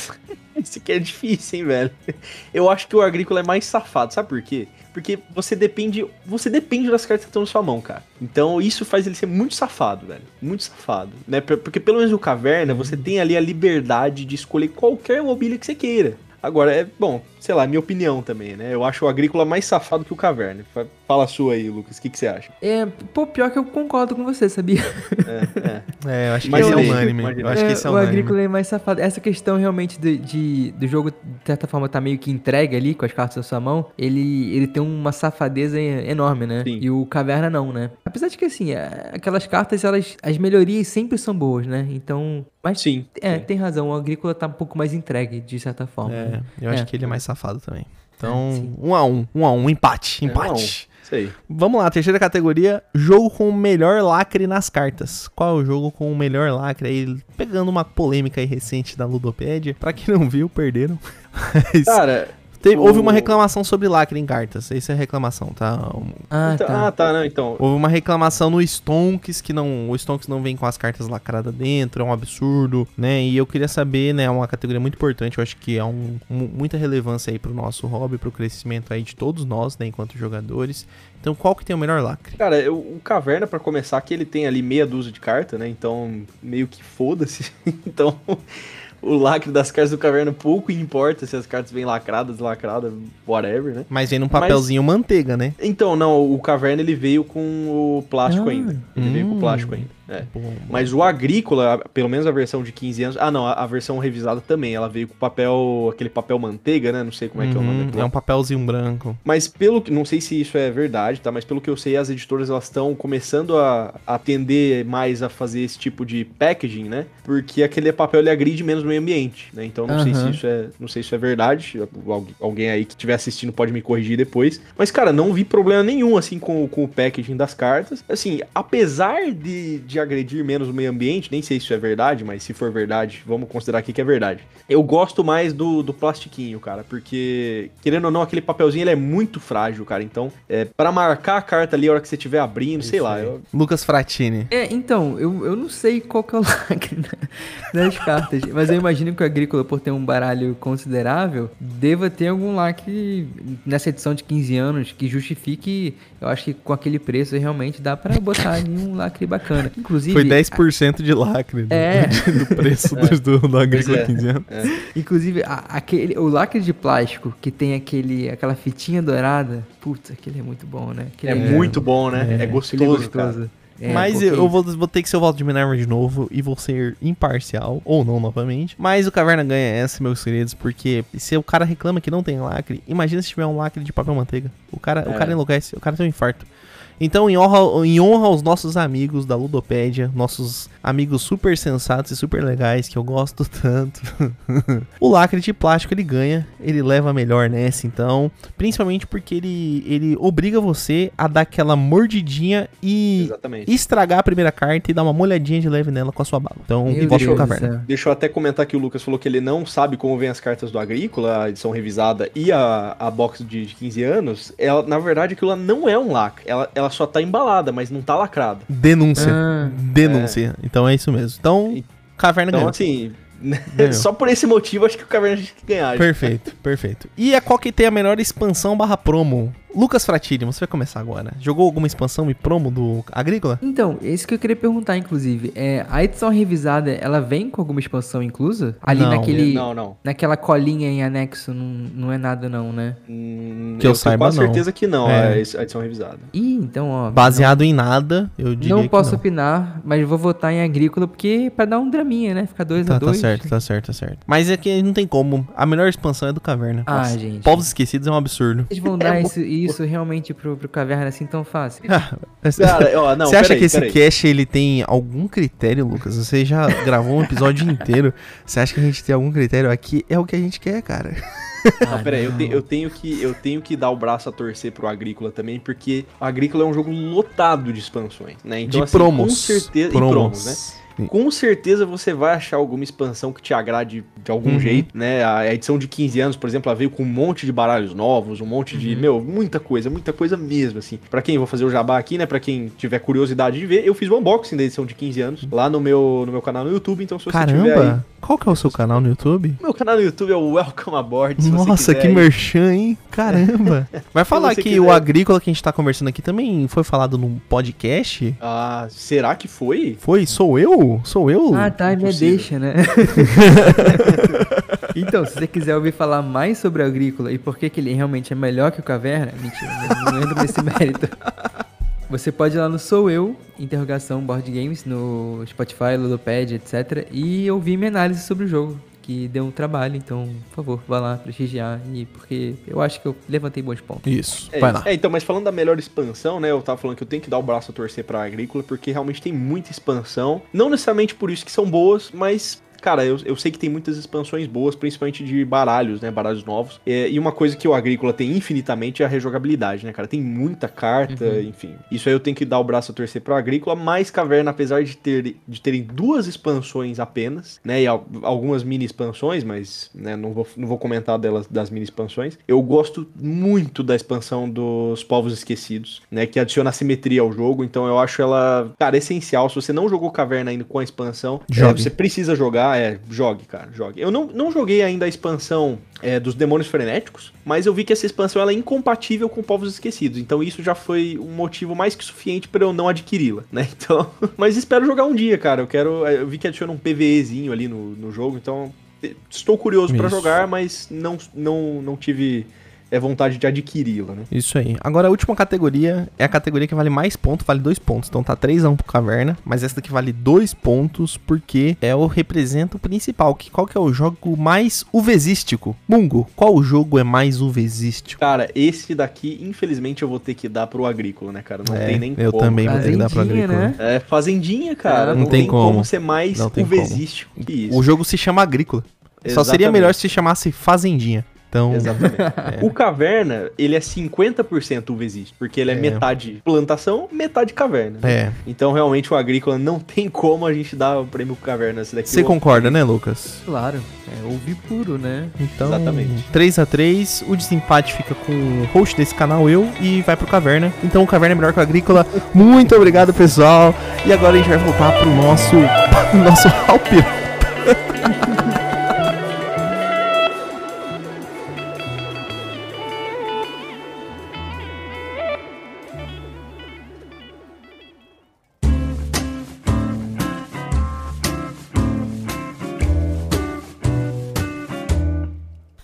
Speaker 3: isso aqui é difícil, hein, velho. Eu acho que o agrícola é mais safado, sabe por quê? Porque você depende, você depende das cartas que estão na sua mão, cara. Então isso faz ele ser muito safado, velho. Muito safado, né? Porque pelo menos no caverna você tem ali a liberdade de escolher qualquer mobília que você queira. Agora, é bom, sei lá, minha opinião também, né? Eu acho o agrícola mais safado que o caverna. Fa- Fala a sua aí, Lucas, o que, que você acha?
Speaker 1: É, pô, pior que eu concordo com você, sabia?
Speaker 3: É, é.
Speaker 2: É, eu acho que esse é unânime. Eu acho que
Speaker 1: É,
Speaker 2: esse é
Speaker 1: o
Speaker 2: unânime.
Speaker 1: agrícola é mais safado. Essa questão realmente de, de- do jogo, de certa forma, tá meio que entregue ali com as cartas na sua mão. Ele, ele tem uma safadeza enorme, né?
Speaker 3: Sim.
Speaker 1: E o Caverna não, né? Apesar de que, assim, é, aquelas cartas, elas, as melhorias sempre são boas, né? Então. Mas
Speaker 3: Sim.
Speaker 1: é,
Speaker 3: sim.
Speaker 1: tem razão. O agrícola tá um pouco mais entregue, de certa forma.
Speaker 2: É,
Speaker 1: né?
Speaker 2: eu acho
Speaker 1: É.
Speaker 2: que ele é mais safado também.
Speaker 1: É,
Speaker 2: Então,
Speaker 1: sim.
Speaker 2: um a um, um a um, empate,
Speaker 3: É, um a
Speaker 2: empate.
Speaker 3: Isso aí.
Speaker 2: Vamos lá, terceira categoria, jogo com o melhor lacre nas cartas. Qual é o jogo com o melhor lacre? Aí, pegando uma polêmica aí recente da Ludopédia. Pra quem não viu, perderam. Mas
Speaker 3: Cara,
Speaker 2: teve- houve
Speaker 3: o-
Speaker 2: uma reclamação sobre lacre em cartas. Essa é a reclamação, tá?
Speaker 1: Ah,
Speaker 3: então-
Speaker 1: tá.
Speaker 3: ah, tá, não, então.
Speaker 2: Houve uma reclamação no Stonks, que não, o Stonks não vem com as cartas lacradas dentro, é um absurdo, né? E eu queria saber, né, é uma categoria muito importante, eu acho que é um, um- muita relevância aí pro nosso hobby, pro crescimento aí de todos nós, né, enquanto jogadores. Então, qual que tem o melhor lacre?
Speaker 3: Cara, eu- o Caverna, pra começar, que ele tem ali meia dúzia de carta, né? Então, meio que foda-se. então, o lacre das cartas do Caverna pouco importa se as cartas vêm lacradas, lacradas, whatever, né?
Speaker 2: Mas vem num papelzinho manteiga, né?
Speaker 3: Então, não, o Caverna ele veio com o plástico
Speaker 1: Ah.
Speaker 3: ainda. Ele veio com
Speaker 2: Hum.
Speaker 3: o plástico ainda. É.
Speaker 2: Bom.
Speaker 3: Mas o Agrícola, pelo menos a versão de 15 anos. Ah, não, a, a versão revisada também. Ela veio com papel. aquele papel manteiga, né? Não sei como é que é o nome
Speaker 2: Uhum,
Speaker 3: daquilo.
Speaker 2: é um papelzinho branco.
Speaker 3: Mas pelo que. Não sei se isso é verdade, tá? Mas pelo que eu sei, as editoras elas estão começando a a atender mais a fazer esse tipo de packaging, né? Porque aquele papel ele agride menos o meio ambiente, né? Então não sei se isso é. Não sei se isso é verdade. Algu- Alguém aí que estiver assistindo pode me corrigir depois. Mas, cara, não vi problema nenhum, assim, com, com o packaging das cartas. Assim, apesar de, de agredir menos o meio ambiente, nem sei se isso é verdade, mas se for verdade, vamos considerar aqui que é verdade. Eu gosto mais do, do plastiquinho, cara, porque, querendo ou não, aquele papelzinho ele é muito frágil, cara. Então, é, para marcar a carta ali a hora que você estiver abrindo, sei
Speaker 2: Isso
Speaker 3: lá.
Speaker 2: aí.
Speaker 3: Eu,
Speaker 2: Lucas Fratini.
Speaker 1: É, então, eu, eu não sei qual que é o lacre das cartas, mas eu imagino que o Agrícola, por ter um baralho considerável, deva ter algum lacre nessa edição de 15 anos que justifique, eu acho que com aquele preço realmente dá pra botar ali um lacre bacana. Inclusive,
Speaker 2: Foi 10% de lacre do,
Speaker 1: É.
Speaker 2: do preço do, do, do Agrícola
Speaker 3: é.
Speaker 2: 15 anos.
Speaker 1: inclusive a- aquele, o lacre de plástico que tem aquele, aquela fitinha dourada, putz, aquele é muito bom, né? Aquele
Speaker 3: é, muito bom, né? É,
Speaker 1: aquele
Speaker 3: gostoso, cara.
Speaker 1: É,
Speaker 2: Mas
Speaker 1: porque-
Speaker 2: eu, vou, vou ter que ser o voto de Minerva de novo e vou ser imparcial, ou não novamente. Mas o Caverna ganha essa, meus queridos, porque se o cara reclama que não tem lacre, imagina se tiver um lacre de papel manteiga. O cara, o
Speaker 3: É.
Speaker 2: cara enlouquece, o cara tem um infarto. Então, em honra, em honra aos nossos amigos da Ludopédia, nossos amigos super sensatos e super legais, que eu gosto tanto, o lacre de plástico ele ganha, ele leva melhor nessa, então. Principalmente porque ele, ele obriga você a dar aquela mordidinha e
Speaker 3: Exatamente.
Speaker 2: estragar a primeira carta e dar uma molhadinha de leve nela com a sua bala. Então,
Speaker 1: Meu
Speaker 2: pro
Speaker 1: do
Speaker 2: caverna.
Speaker 3: Deixa eu até comentar que o Lucas falou que ele não sabe como vem as cartas do Agrícola, a edição revisada e a, a box de 15 anos. Ela, na verdade, aquilo lá não é um lacre. Ela, ela só tá embalada, mas não tá lacrada.
Speaker 2: Denúncia.
Speaker 1: Ah,
Speaker 2: Denúncia. Então é isso mesmo. Então,
Speaker 3: E-
Speaker 2: caverna
Speaker 3: Então,
Speaker 2: ganhou.
Speaker 3: assim,
Speaker 2: Ganhou.
Speaker 3: só por esse motivo, acho que o Caverna tinha que ganhar.
Speaker 2: Perfeito, perfeito. E a qual que tem a melhor expansão barra promo? Lucas Fratini, você vai começar agora. Jogou alguma expansão e promo do Agrícola?
Speaker 1: Então, isso que eu queria perguntar, inclusive. É, a edição revisada, ela vem com alguma expansão inclusa? Ali
Speaker 2: Não.
Speaker 1: naquele.
Speaker 3: Não, não.
Speaker 1: Naquela colinha em anexo, não, não é nada não, né?
Speaker 3: Hum,
Speaker 2: Que eu
Speaker 3: tenho
Speaker 2: saiba, não.
Speaker 3: certeza que não,
Speaker 2: É.
Speaker 3: a edi- a edição revisada.
Speaker 1: Ih, então, ó.
Speaker 2: Baseado em nada, eu diria
Speaker 1: Não
Speaker 2: que
Speaker 1: posso
Speaker 2: não.
Speaker 1: opinar, mas vou votar em agrícola porque pra dar um draminha, né? Ficar 2
Speaker 2: Tá,
Speaker 1: a
Speaker 2: tá
Speaker 1: 2
Speaker 2: certo, tá certo, tá certo. Mas é que não tem como. A melhor expansão é do Caverna.
Speaker 1: Ah,
Speaker 2: Nossa,
Speaker 1: gente.
Speaker 2: Povos Esquecidos é um absurdo.
Speaker 1: Vocês vão dar isso, isso realmente pro, pro caverna assim tão fácil?
Speaker 3: Cara, ó, não,
Speaker 2: você acha
Speaker 3: peraí,
Speaker 2: que esse
Speaker 3: peraí.
Speaker 2: cast ele tem algum critério, Lucas? Você já gravou um episódio inteiro. Você acha que a gente tem algum critério aqui? É o que a gente quer, cara.
Speaker 1: Ah,
Speaker 3: Não, peraí, eu, te- eu tenho que, eu tenho que dar o braço a torcer pro Agrícola também, porque o Agrícola é um jogo lotado de expansões, né? Então,
Speaker 2: de
Speaker 3: assim,
Speaker 2: promos.
Speaker 3: Com certeza, e promos, né? Com certeza você vai achar alguma expansão que te agrade de algum
Speaker 2: Uhum.
Speaker 3: jeito, né? A edição de 15 anos, por exemplo, ela veio com um monte de baralhos novos, um monte de, meu, muita coisa, muita coisa mesmo, assim. Pra quem vou fazer o jabá aqui, né? Pra quem tiver curiosidade de ver, eu fiz o unboxing da edição de 15 anos lá no meu, no meu canal no YouTube, então se você tiver aí...
Speaker 2: Caramba, qual que é o seu canal no YouTube?
Speaker 3: Meu canal no YouTube é o Welcome Aboard,
Speaker 2: Nossa, que
Speaker 3: aí.
Speaker 2: merchan, hein? Caramba. Vai falar que
Speaker 3: quiser.
Speaker 2: o agrícola que a gente tá conversando aqui também foi falado num podcast?
Speaker 3: Ah, será que foi?
Speaker 2: Foi? Sou eu? Sou eu?
Speaker 1: Ah, tá, me
Speaker 3: Impossível.
Speaker 1: deixa, né? então, se você quiser ouvir falar mais sobre o Agrícola e por que, que ele realmente é melhor que o Caverna, mentira, não entro nesse mérito. Você pode ir lá no Sou Eu, interrogação Board Games, no Spotify, Ludopad, etc. E ouvir minha análise sobre o jogo, que deu um trabalho, então, por favor, vá lá prestigiar, e porque eu acho que eu levantei bons pontos.
Speaker 2: Isso,
Speaker 3: É,
Speaker 2: vai lá.
Speaker 3: é, então, mas falando da melhor expansão, né? Eu tava falando que eu tenho que dar o braço a torcer pra Agrícola, porque realmente tem muita expansão. Não necessariamente por isso que são boas, mas. Cara, eu, eu sei que tem muitas expansões boas, principalmente de baralhos, né? Baralhos novos. É, e uma coisa que o Agrícola tem infinitamente é a rejogabilidade, né, cara? Tem muita carta, enfim. Isso aí eu tenho que dar o braço a torcer pro Agrícola, mas Caverna, apesar de, ter, de terem duas expansões apenas, né? E al- algumas mini expansões, mas né, não, vou, não vou comentar delas das mini expansões. Eu gosto muito da expansão dos Povos Esquecidos, né? Que adiciona simetria ao jogo. Então eu acho ela, cara, essencial. Se você não jogou Caverna ainda com a expansão, é, você precisa jogar, é, jogue, cara, jogue. Eu não, não joguei ainda a expansão é, dos Demônios Frenéticos, mas eu vi que essa expansão ela é incompatível com Povos Esquecidos. Então isso já foi um motivo mais que suficiente para eu não adquiri-la, né? Então, mas espero jogar um dia, cara. Eu quero, eu vi que adiciona um PVEzinho ali no, no jogo, então eh, estou curioso para jogar, mas não, não, não tive é, vontade de adquiri-la, né?
Speaker 2: Isso aí. Agora a última categoria é a categoria que vale mais pontos, vale dois pontos. Então tá 3 a 1 pro Caverna, mas essa daqui vale dois pontos porque é o representa o principal. Que, qual que é o jogo mais uvezístico? Mungo, qual jogo é mais uvezístico?
Speaker 3: Cara, esse daqui, infelizmente, eu vou ter que dar pro Agrícola, né, cara? Não
Speaker 2: É,
Speaker 3: tem nem
Speaker 2: eu
Speaker 3: como.
Speaker 2: também vou ter que dar pro
Speaker 1: Fazendinha,
Speaker 2: Agrícola.
Speaker 1: né?
Speaker 3: É, fazendinha, cara.
Speaker 1: É,
Speaker 3: não,
Speaker 2: não tem
Speaker 3: tem como.
Speaker 2: como.
Speaker 3: ser mais
Speaker 2: Não tem
Speaker 3: uvezístico que isso.
Speaker 2: O jogo se chama Agrícola. Só seria
Speaker 3: Exatamente.
Speaker 2: melhor se chamasse Fazendinha. Então,
Speaker 3: Exatamente. O caverna, ele é 50% uvezístico, porque ele é,
Speaker 2: É.
Speaker 3: metade plantação, metade caverna.
Speaker 2: é.
Speaker 3: Então, realmente, o agrícola não tem como a gente dar o prêmio pro caverna. Esse daqui
Speaker 2: Você concorda, né, Lucas?
Speaker 1: Claro, é ouvir puro, né?
Speaker 2: Então,
Speaker 3: Exatamente.
Speaker 2: 3 a 3 o desempate fica com o host desse canal, eu, e vai pro Caverna. Então o Caverna é melhor que o Agrícola. Muito obrigado, pessoal. E agora a gente vai voltar pro nosso nosso Alpir.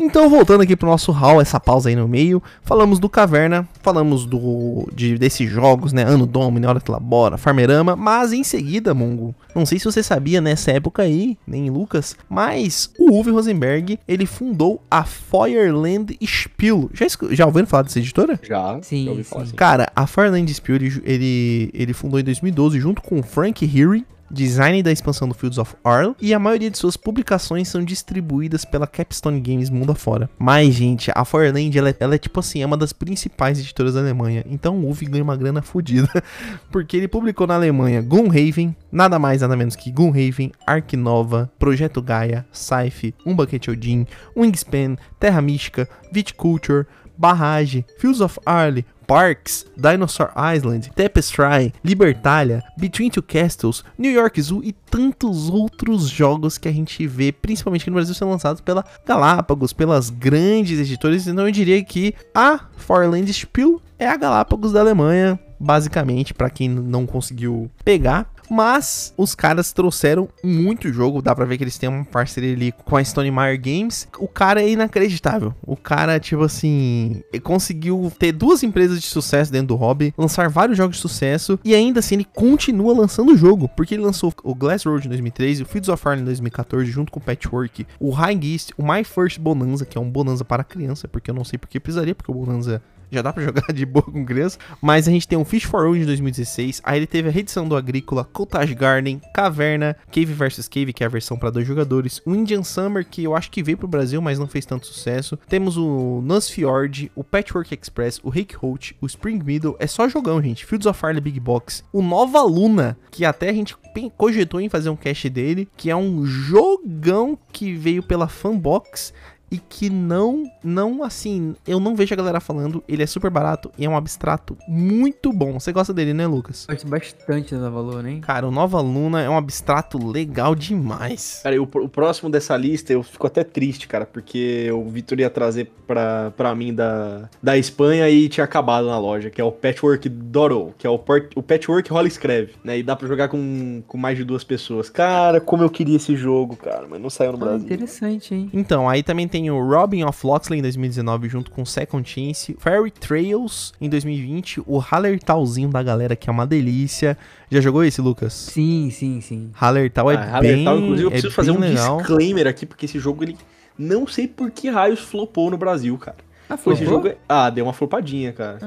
Speaker 2: Então, voltando aqui pro nosso hall, essa pausa aí no meio, falamos do Caverna, falamos do de, desses jogos, né? Ano Domine, Hora que Labora, Farmerama, mas em seguida, Mongo, não sei se você sabia nessa época aí, nem Lucas, mas o Uwe Rosenberg, ele fundou a Feuerland Spiel. Já, já ouviram falar dessa editora?
Speaker 3: Já,
Speaker 1: Sim,
Speaker 3: já ouvi falar
Speaker 1: sim.
Speaker 2: Cara, a Feuerland Spiel, ele, ele, ele fundou em 2012 junto com o Frank Heary, design da expansão do Fields of Arl, e a maioria de suas publicações são distribuídas pela Capstone Games mundo afora. Mas, gente, a Feuerland, ela, é- ela é tipo assim, é uma das principais editoras da Alemanha, então o Uwe ganha uma grana fodida, porque ele publicou na Alemanha Gloomhaven, nada mais nada menos que Gloomhaven, Ark Nova, Projeto Gaia, Scythe, Um Bucket Odin, Wingspan, Terra Mística, Viticulture, Barrage, Fields of Arle, Parks, Dinosaur Island, Tapestry, Libertalia, Between Two Castles, New York Zoo e tantos outros jogos que a gente vê, principalmente aqui no Brasil, sendo lançados pela Galápagos, pelas grandes editoras. Então eu diria que a Forland Spiel é a Galápagos da Alemanha, basicamente, para quem não conseguiu pegar. Mas os caras trouxeram muito jogo, dá pra ver que eles têm uma parceria ali com a Stone Meyer Games. O cara é inacreditável. O cara, tipo assim, conseguiu ter duas empresas de sucesso dentro do hobby, lançar vários jogos de sucesso e ainda assim ele continua lançando o jogo, porque ele lançou o Glass Road em 2013, o Fields of Fire em 2014, junto com o Patchwork, o High Geist, o My First Bonanza, que é um Bonanza para criança, porque eu não sei porque precisaria, porque o Bonanza já dá pra jogar de boa com criança. Mas a gente tem o Fish for Road de 2016. Aí ele teve a reedição do Agrícola, Cottage Garden, Caverna, Cave vs Cave, que é a versão para dois jogadores. O Indian Summer, que eu acho que veio pro Brasil, mas não fez tanto sucesso. Temos o Nusfjord, o Patchwork Express, o Rick Holt, o Spring Middle. É só jogão, gente. Fields of Fire Big Box. O Nova Luna, que até a gente cogitou em fazer um cast dele, que é um jogão que veio pela Fanbox e que não, não assim, eu não vejo a galera falando, ele é super barato e é um abstrato muito bom. Você gosta dele, né, Lucas?
Speaker 1: Gosto bastante da Valor, hein?
Speaker 2: Cara, o Nova Luna é um abstrato legal demais.
Speaker 3: Cara, e o, pr- o próximo dessa lista eu fico até triste, cara, porque o Vitor ia trazer pra, pra mim da, da Espanha e tinha acabado na loja, que é o Patchwork Doro, que é o, port- o Patchwork Roll Screve, né? E dá pra jogar com, com mais de duas pessoas. Cara, como eu queria esse jogo, cara, mas não saiu no
Speaker 1: Ah,
Speaker 3: Brasil.
Speaker 1: interessante, hein?
Speaker 2: Então, aí também tem o Robin of Loxley em 2019, junto com Second Chance, Fairy Trails em 2020, o Hallertalzinho da galera, que é uma delícia. Já jogou esse, Lucas?
Speaker 1: Sim, sim, sim.
Speaker 2: Hallertal é
Speaker 3: Ah,
Speaker 2: bem,
Speaker 3: Hallertau, inclusive, eu
Speaker 2: é
Speaker 3: preciso fazer
Speaker 2: bem
Speaker 3: um
Speaker 2: legal.
Speaker 3: disclaimer aqui, porque esse jogo, ele não sei por que raios flopou no Brasil, cara.
Speaker 1: Ah,
Speaker 3: Foi esse jogo. é- Ah, deu uma flopadinha, cara.
Speaker 1: Ah,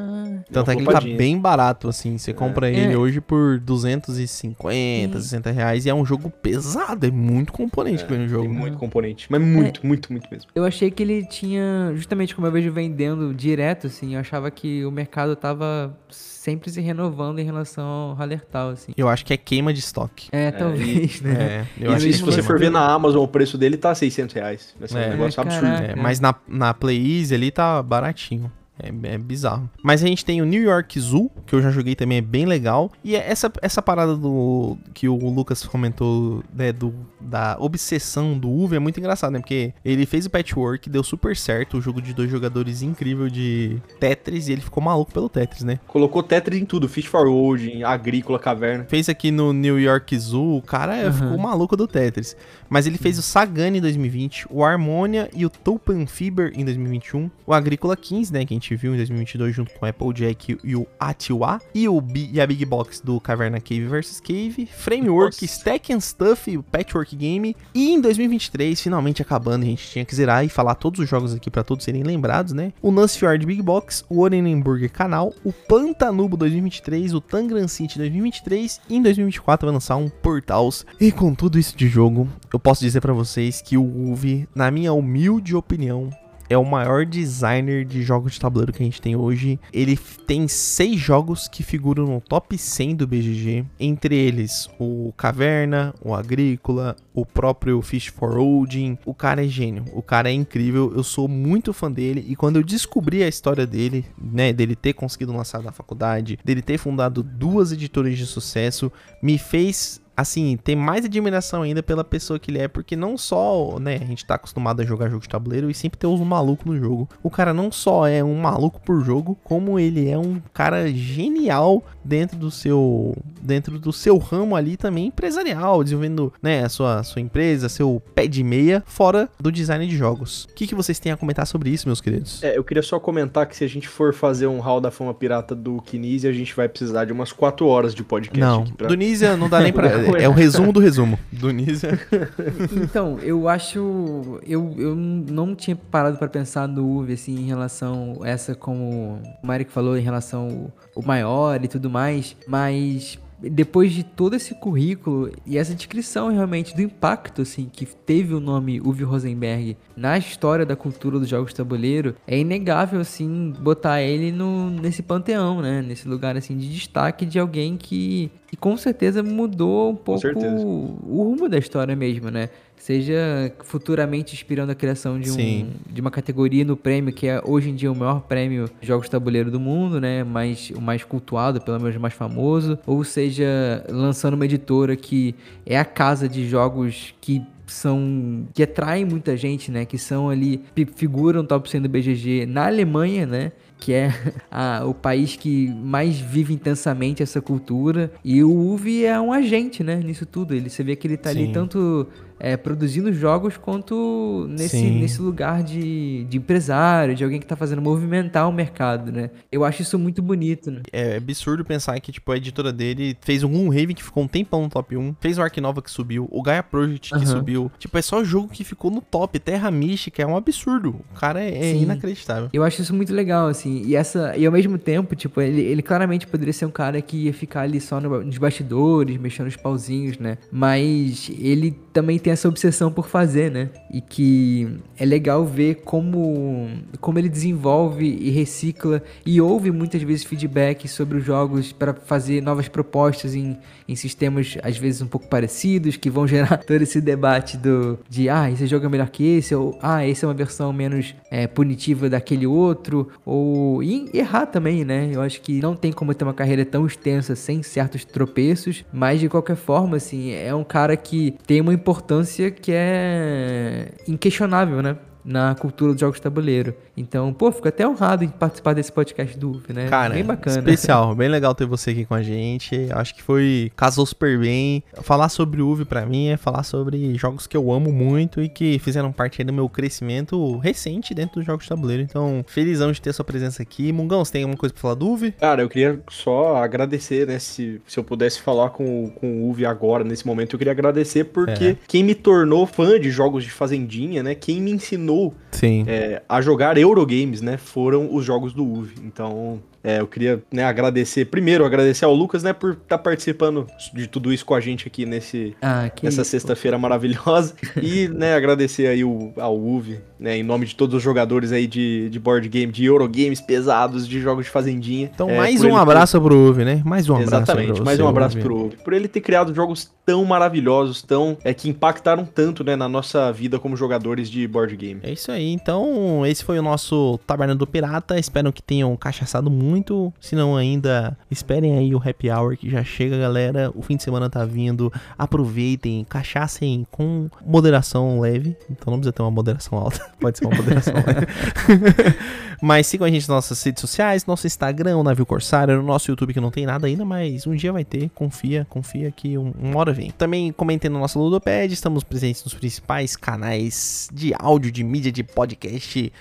Speaker 3: uma
Speaker 2: é que ele tá bem barato, assim. Você compra ele
Speaker 1: É.
Speaker 2: hoje por 250, 60 reais. E é um jogo pesado, é muito componente vem no jogo.
Speaker 3: Tem muito componente. Mas muito, muito, muito mesmo.
Speaker 1: eu achei que ele tinha, justamente como eu vejo vendendo direto, assim, eu achava que o mercado tava sempre se renovando em relação ao Hallertal, assim.
Speaker 2: Eu acho que é queima de estoque.
Speaker 1: É, talvez, né?
Speaker 2: É, eu
Speaker 3: e
Speaker 2: acho
Speaker 3: se
Speaker 2: que
Speaker 3: se
Speaker 2: é
Speaker 3: você for ver na Amazon, o preço dele tá 600 reais. Vai ser
Speaker 2: É.
Speaker 3: um negócio
Speaker 1: É,
Speaker 3: absurdo.
Speaker 1: caraca.
Speaker 2: É, mas na, na Play Easy ali tá baratinho. É, é bizarro. Mas a gente tem o New York Zoo, que eu já joguei também, é bem legal. E é essa, essa parada do que o Lucas comentou, né, do, da obsessão do Uve é muito engraçado, né? Porque ele fez o patchwork, deu super certo, o jogo de dois jogadores incrível de Tetris, e ele ficou maluco pelo Tetris, né?
Speaker 3: Colocou Tetris em tudo. Fish for Road, em Agrícola, Caverna.
Speaker 2: Fez aqui no New York Zoo, o cara é,
Speaker 1: Aham.
Speaker 2: ficou maluco do Tetris. Mas ele fez o Sagan em 2020, o Harmonia e o Tulpan Fiber em 2021, o Agrícola 15, né, que a gente viu em 2022 junto com Applejack e o Atiwa, e, o Bi- e a Big Box do Caverna Cave vs Cave, Framework,
Speaker 3: Nossa.
Speaker 2: Stack and Stuff, o Patchwork Game, e em 2023, finalmente acabando, a gente tinha que zerar e falar todos os jogos aqui pra todos serem lembrados, né? O Nusfjord Big Box, o Orenenburger Canal, o Pantanubo 2023, o Tangram City 2023 e em 2024 vai lançar um Portals. E com tudo isso de jogo, eu posso dizer pra vocês que o Uve, na minha humilde opinião, é o maior designer de jogos de tabuleiro que a gente tem hoje. Ele tem seis jogos que figuram no top 100 do BGG. Entre eles, o Caverna, o Agrícola, o próprio Fish for Odin. O cara é gênio, o cara é incrível. Eu sou muito fã dele. E quando eu descobri a história dele, né, dele ter conseguido lançar na faculdade, dele ter fundado duas editoras de sucesso, me fez assim, ter mais admiração ainda pela pessoa que ele é, porque não só, né, a gente tá acostumado a jogar jogo de tabuleiro e sempre ter uns malucos no jogo. O cara não só é um maluco por jogo, como ele é um cara genial dentro do seu dentro do seu ramo ali também empresarial, desenvolvendo, né, a sua, sua empresa, seu pé de meia fora do design de jogos. O que, que vocês têm a comentar sobre isso, meus queridos?
Speaker 3: É, eu queria só comentar que se a gente for fazer um Hall da Fama Pirata do Kinesia, a gente vai precisar de umas 4 horas de podcast
Speaker 2: não,
Speaker 3: aqui pra...
Speaker 2: do Nisia não dá nem pra... é o resumo do resumo. Do Nisia...
Speaker 1: então, eu acho... Eu, eu não tinha parado para pensar no UV, assim, em relação a essa, como o Marek falou, em relação ao maior e tudo mais, mas depois de todo esse currículo e essa descrição realmente do impacto assim que teve o nome Uwe Rosenberg na história da cultura dos jogos de tabuleiro, é inegável assim botar ele no nesse panteão, né? Nesse lugar assim de destaque de alguém que, que com certeza mudou um pouco o, o rumo da história mesmo, né? Seja futuramente inspirando a criação de, um, de uma categoria no prêmio que é hoje em dia o maior prêmio de jogos de tabuleiro do mundo, né? Mais, o mais cultuado, pelo menos mais famoso, ou seja, lançando uma editora que é a casa de jogos que são que atraem muita gente, né? Que são ali figuram top 100 do BGG na Alemanha, né? que é a, o país que mais vive intensamente essa cultura. E o UV é um agente, né, nisso tudo. Ele, você vê que ele tá Sim. ali tanto é, produzindo jogos quanto nesse, nesse lugar de, de empresário, de alguém que tá fazendo movimentar o mercado, né? Eu acho isso muito bonito, né?
Speaker 2: É absurdo pensar que, tipo, a editora dele fez um Raven que ficou um tempão no top 1, fez o Ark Nova que subiu, o Gaia Project que uhum. subiu. Tipo, é só jogo que ficou no top. Terra Mística é um absurdo. O cara é, é inacreditável.
Speaker 1: Eu acho isso muito legal, assim. E, essa, e ao mesmo tempo, tipo, ele, ele claramente poderia ser um cara que ia ficar ali só no, nos bastidores, mexendo os pauzinhos, né? Mas ele também tem essa obsessão por fazer, né? E que é legal ver como, como ele desenvolve e recicla e ouve muitas vezes feedback sobre os jogos para fazer novas propostas em, em sistemas às vezes um pouco parecidos que vão gerar todo esse debate do de ah, esse jogo é melhor que esse ou ah, esse é uma versão menos é, punitiva daquele outro ou e errar também, né? Eu acho que não tem como ter uma carreira tão extensa sem certos tropeços, mas de qualquer forma, assim, é um cara que tem uma importância que é inquestionável, né? Na cultura dos jogos de tabuleiro. Então, pô, fico até honrado em participar desse podcast do UF, né?
Speaker 2: Cara, bem bacana. Especial, bem legal ter você aqui com a gente. Acho que foi casou super bem. Falar sobre o UV para mim é falar sobre jogos que eu amo muito e que fizeram parte do meu crescimento recente dentro dos jogos de tabuleiro. Então, felizão de ter sua presença aqui. Mungão, você tem alguma coisa para falar do UV?
Speaker 3: Cara, eu queria só agradecer, né, se, se eu pudesse falar com, com o UV agora, nesse momento, eu queria agradecer porque é. quem me tornou fã de jogos de fazendinha, né, quem me ensinou é, a jogar Eurogames, né, foram os jogos do UV. Então, é, eu queria né, agradecer, primeiro, agradecer ao Lucas, né, por estar tá participando de tudo isso com a gente aqui nesse, ah, nessa sexta-feira maravilhosa. E, né, agradecer aí o, ao UV, né, em nome de todos os jogadores aí de, de board game, de Eurogames pesados, de jogos de fazendinha.
Speaker 2: Então, é, mais um abraço ter... pro UV, né? Mais um
Speaker 3: abraço Exatamente, mais um abraço UV. pro UV. Por ele ter criado jogos tão maravilhosos, tão, é, que impactaram tanto, né, na nossa vida como jogadores de board game.
Speaker 2: É isso aí. Então, esse foi o nosso Taberna do Pirata. Espero que tenham cachaçado muito muito. Se não ainda, esperem aí o happy hour que já chega, galera. O fim de semana tá vindo. Aproveitem, cachaçem com moderação leve. Então não precisa ter uma moderação alta. Pode ser uma moderação leve. mas sigam a gente nas nossas redes sociais, nosso Instagram, o Navio Corsário, no nosso YouTube que não tem nada ainda, mas um dia vai ter. Confia, confia que um, uma hora vem. Também comentem no nosso Ludopad, estamos presentes nos principais canais de áudio, de mídia, de podcast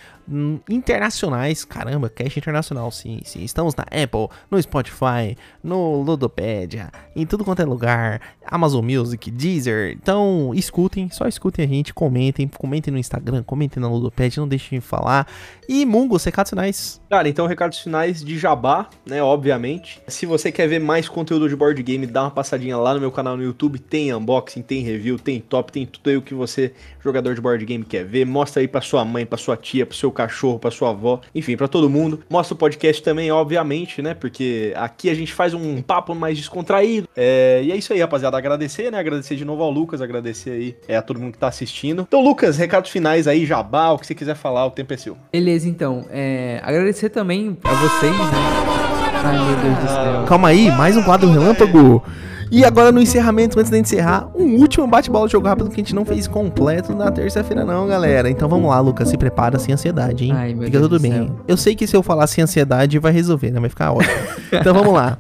Speaker 2: internacionais. Caramba, cache internacional, sim, sim. Estamos na Apple, no Spotify, no Ludopedia, em tudo quanto é lugar. Amazon Music, Deezer. Então, escutem, só escutem a gente, comentem, comentem no Instagram, comentem na Ludopedia, não deixem de falar. E Mungo, recados finais.
Speaker 3: Cara, então recados finais de Jabá, né, obviamente. Se você quer ver mais conteúdo de board game, dá uma passadinha lá no meu canal no YouTube, tem unboxing, tem review, tem top, tem tudo aí o que você, jogador de board game, quer ver. Mostra aí pra sua mãe, pra sua tia, pro seu cachorro, pra sua avó, enfim, para todo mundo. Mostra o podcast também, obviamente, né? Porque aqui a gente faz um papo mais descontraído. É, e é isso aí, rapaziada. Agradecer, né? Agradecer de novo ao Lucas, agradecer aí é, a todo mundo que tá assistindo. Então, Lucas, recados finais aí, jabá, o que você quiser falar, o tempo é seu.
Speaker 1: Beleza, então. É, agradecer também a vocês, né?
Speaker 2: Ai, meu Deus do céu. Calma aí, mais um quadro relâmpago. E agora no encerramento, antes de encerrar, um último bate-bola de jogo rápido que a gente não fez completo na terça-feira não, galera. Então vamos lá, Lucas, se prepara sem ansiedade, hein?
Speaker 1: Ai, meu
Speaker 2: Fica
Speaker 1: Deus
Speaker 2: tudo
Speaker 1: do
Speaker 2: bem.
Speaker 1: céu.
Speaker 2: Eu sei que se eu falar sem ansiedade vai resolver, né? Vai ficar ótimo. então vamos lá.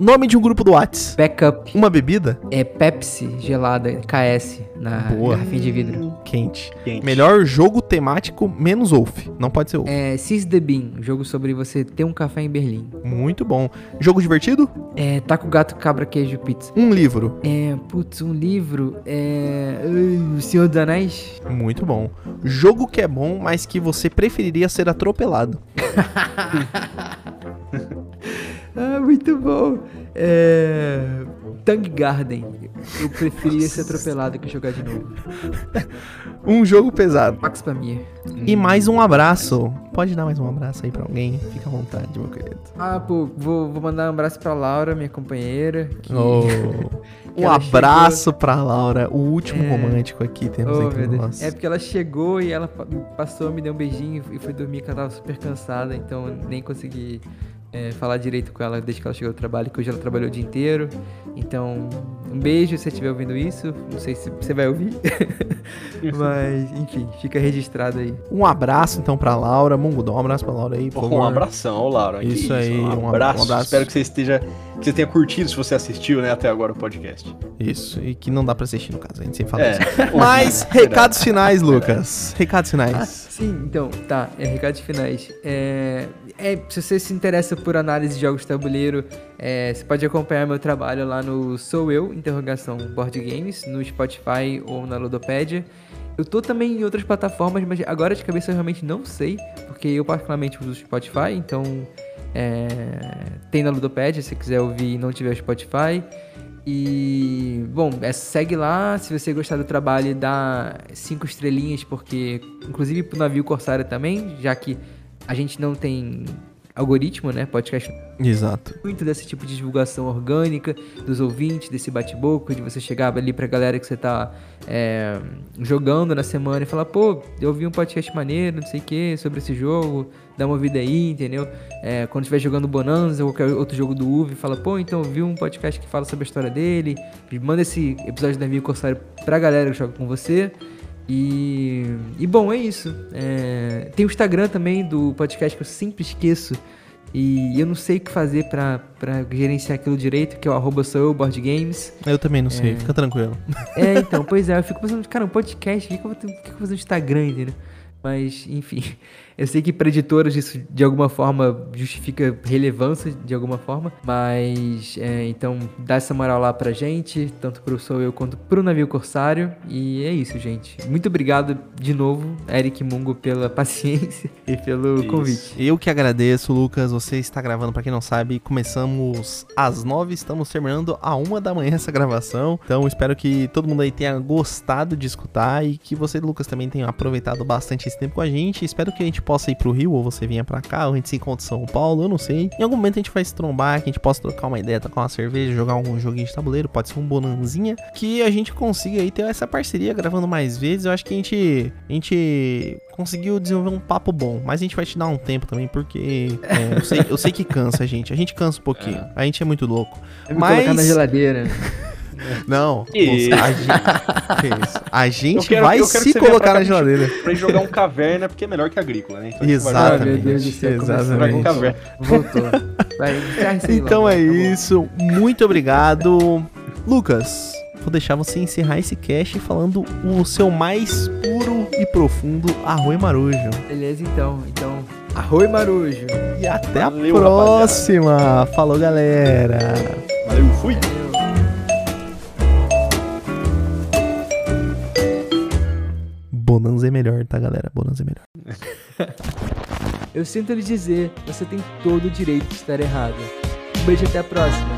Speaker 2: Nome de um grupo do Whats.
Speaker 1: Backup
Speaker 2: Uma bebida
Speaker 1: é Pepsi gelada, KS, na
Speaker 2: Boa.
Speaker 1: garrafinha de vidro.
Speaker 2: quente.
Speaker 3: Quente.
Speaker 2: Melhor jogo temático menos Wolf. Não pode ser Wolf.
Speaker 1: É Seize the Bean, um jogo sobre você ter um café em Berlim.
Speaker 2: Muito bom. Jogo divertido?
Speaker 1: É Taco Gato Cabra Queijo Pizza.
Speaker 2: Um livro.
Speaker 1: É, putz, um livro. É. O Senhor dos Anéis?
Speaker 2: Muito bom. Jogo que é bom, mas que você preferiria ser atropelado.
Speaker 1: Ah, muito bom. É. Tang Garden. Eu preferia ser atropelado que jogar de novo.
Speaker 2: Um jogo pesado.
Speaker 1: Max Pamir.
Speaker 2: E mais um abraço. Pode dar mais um abraço aí pra alguém? Fica à vontade, meu querido.
Speaker 1: Ah, pô, vou, vou mandar um abraço pra Laura, minha companheira. Que...
Speaker 2: Oh. Um abraço pra Laura, o último
Speaker 1: É.
Speaker 2: romântico aqui temos
Speaker 1: Oh,
Speaker 2: entre nós.
Speaker 1: É porque ela chegou e ela pa- passou, me deu um beijinho e foi dormir que ela tava super cansada, então nem consegui é, falar direito com ela desde que ela chegou do trabalho, que hoje ela trabalhou o dia inteiro. Então, um beijo se você estiver ouvindo isso. Não sei se você vai ouvir. Mas, enfim, fica registrado aí.
Speaker 2: Um abraço então pra Laura. Mungudão, um abraço pra Laura aí, por
Speaker 3: Um
Speaker 2: favor.
Speaker 3: abração, Laura. Que
Speaker 2: Isso aí,
Speaker 3: Um
Speaker 2: um
Speaker 3: abraço.
Speaker 2: um abraço.
Speaker 3: Espero que você esteja. Que você tenha curtido se você assistiu, né, até agora o podcast.
Speaker 2: Isso, e que não dá pra assistir no caso, a gente sempre fala
Speaker 3: É.
Speaker 2: isso. Mas, recados finais, Lucas. Recados
Speaker 1: Ah,
Speaker 2: finais.
Speaker 1: Sim, então, tá. É, recados finais. É, é, se você se interessa por análise de jogos de tabuleiro, é, você pode acompanhar meu trabalho lá no Sou Eu, interrogação Board Games, no Spotify ou na Ludopédia. Eu tô também em outras plataformas, mas agora de cabeça eu realmente não sei, porque eu particularmente uso o Spotify, então é, tem na Ludopédia, se quiser ouvir e não tiver o Spotify. E, bom, é, segue lá. Se você gostar do trabalho, dá cinco estrelinhas, porque, inclusive pro navio Corsário também, já que a gente não tem algoritmo, né? Podcast
Speaker 2: Exato.
Speaker 1: muito desse tipo de divulgação orgânica dos ouvintes, desse bate-boca, de você chegar ali pra galera que você tá é, jogando na semana e falar, pô, eu ouvi um podcast maneiro, não sei o que, sobre esse jogo, dá uma vida aí, entendeu? É, quando estiver jogando Bonanza ou qualquer outro jogo do UV, fala, pô, então eu vi um podcast que fala sobre a história dele, manda esse episódio da Navio Corsário pra galera que joga com você. E, e bom, é isso. É, tem o Instagram também do podcast que eu sempre esqueço. E eu não sei o que fazer pra, pra gerenciar aquilo direito, que é o arroba sou eu, board games.
Speaker 2: Eu também não sei, fica tranquilo.
Speaker 1: É, então, pois é, eu fico pensando, cara, um podcast, o que, que eu vou ter, o que, que eu vou fazer no Instagram, entendeu? Mas, enfim, eu sei que para editoras isso de alguma forma justifica relevância, de alguma forma, mas é, então dá essa moral lá pra gente, tanto pro Sou Eu quanto pro Navio Corsário, e é isso, gente. Muito obrigado de novo, Eric Mungo, pela paciência e pelo
Speaker 3: Isso.
Speaker 1: convite.
Speaker 2: Eu que agradeço, Lucas. Você está gravando, pra quem não sabe, começamos às nove, estamos terminando a uma da manhã essa gravação. Então, espero que todo mundo aí tenha gostado de escutar e que você, Lucas, também tenha aproveitado bastante esse tempo com a gente. Espero que a gente possa ir pro Rio ou você venha pra cá, ou a gente se encontre em São Paulo, eu não sei. Em algum momento a gente vai se trombar, que a gente possa trocar uma ideia, trocar uma cerveja, jogar um joguinho de tabuleiro, pode ser um bonanzinha, que a gente consiga aí ter essa parceria gravando mais vezes. Eu acho que a gente, a gente conseguiu desenvolver um papo bom, mas a gente vai te dar um tempo também, porque é, eu, sei, eu sei que cansa a gente, a gente cansa um pouquinho, a gente é muito louco.
Speaker 1: Me
Speaker 2: Mas-
Speaker 1: colocar na geladeira.
Speaker 2: Não,
Speaker 3: Que
Speaker 2: moça, a gente, isso? A gente
Speaker 3: quero-
Speaker 2: vai se colocar na geladeira.
Speaker 3: Pra jogar um caverna, porque é melhor que agrícola, né? Então vai
Speaker 2: Exatamente.
Speaker 1: Ah, meu Deus do céu, começou.
Speaker 3: jogar com
Speaker 2: Exatamente.
Speaker 3: caverna.
Speaker 1: Voltou. Vai, isso
Speaker 2: Então é
Speaker 1: tá
Speaker 2: isso. Muito obrigado. Lucas, vou deixar você encerrar esse cast falando o seu mais puro e profundo arroz marujo.
Speaker 1: Beleza, então. Então, arroz marujo.
Speaker 2: E até
Speaker 3: Valeu,
Speaker 2: a próxima. Falou, galera.
Speaker 3: Valeu, fui!
Speaker 2: Bonanza é melhor, tá, galera? Bonanza é melhor.
Speaker 1: Eu sinto lhe dizer, você tem todo o direito de estar errado. Um beijo até a próxima.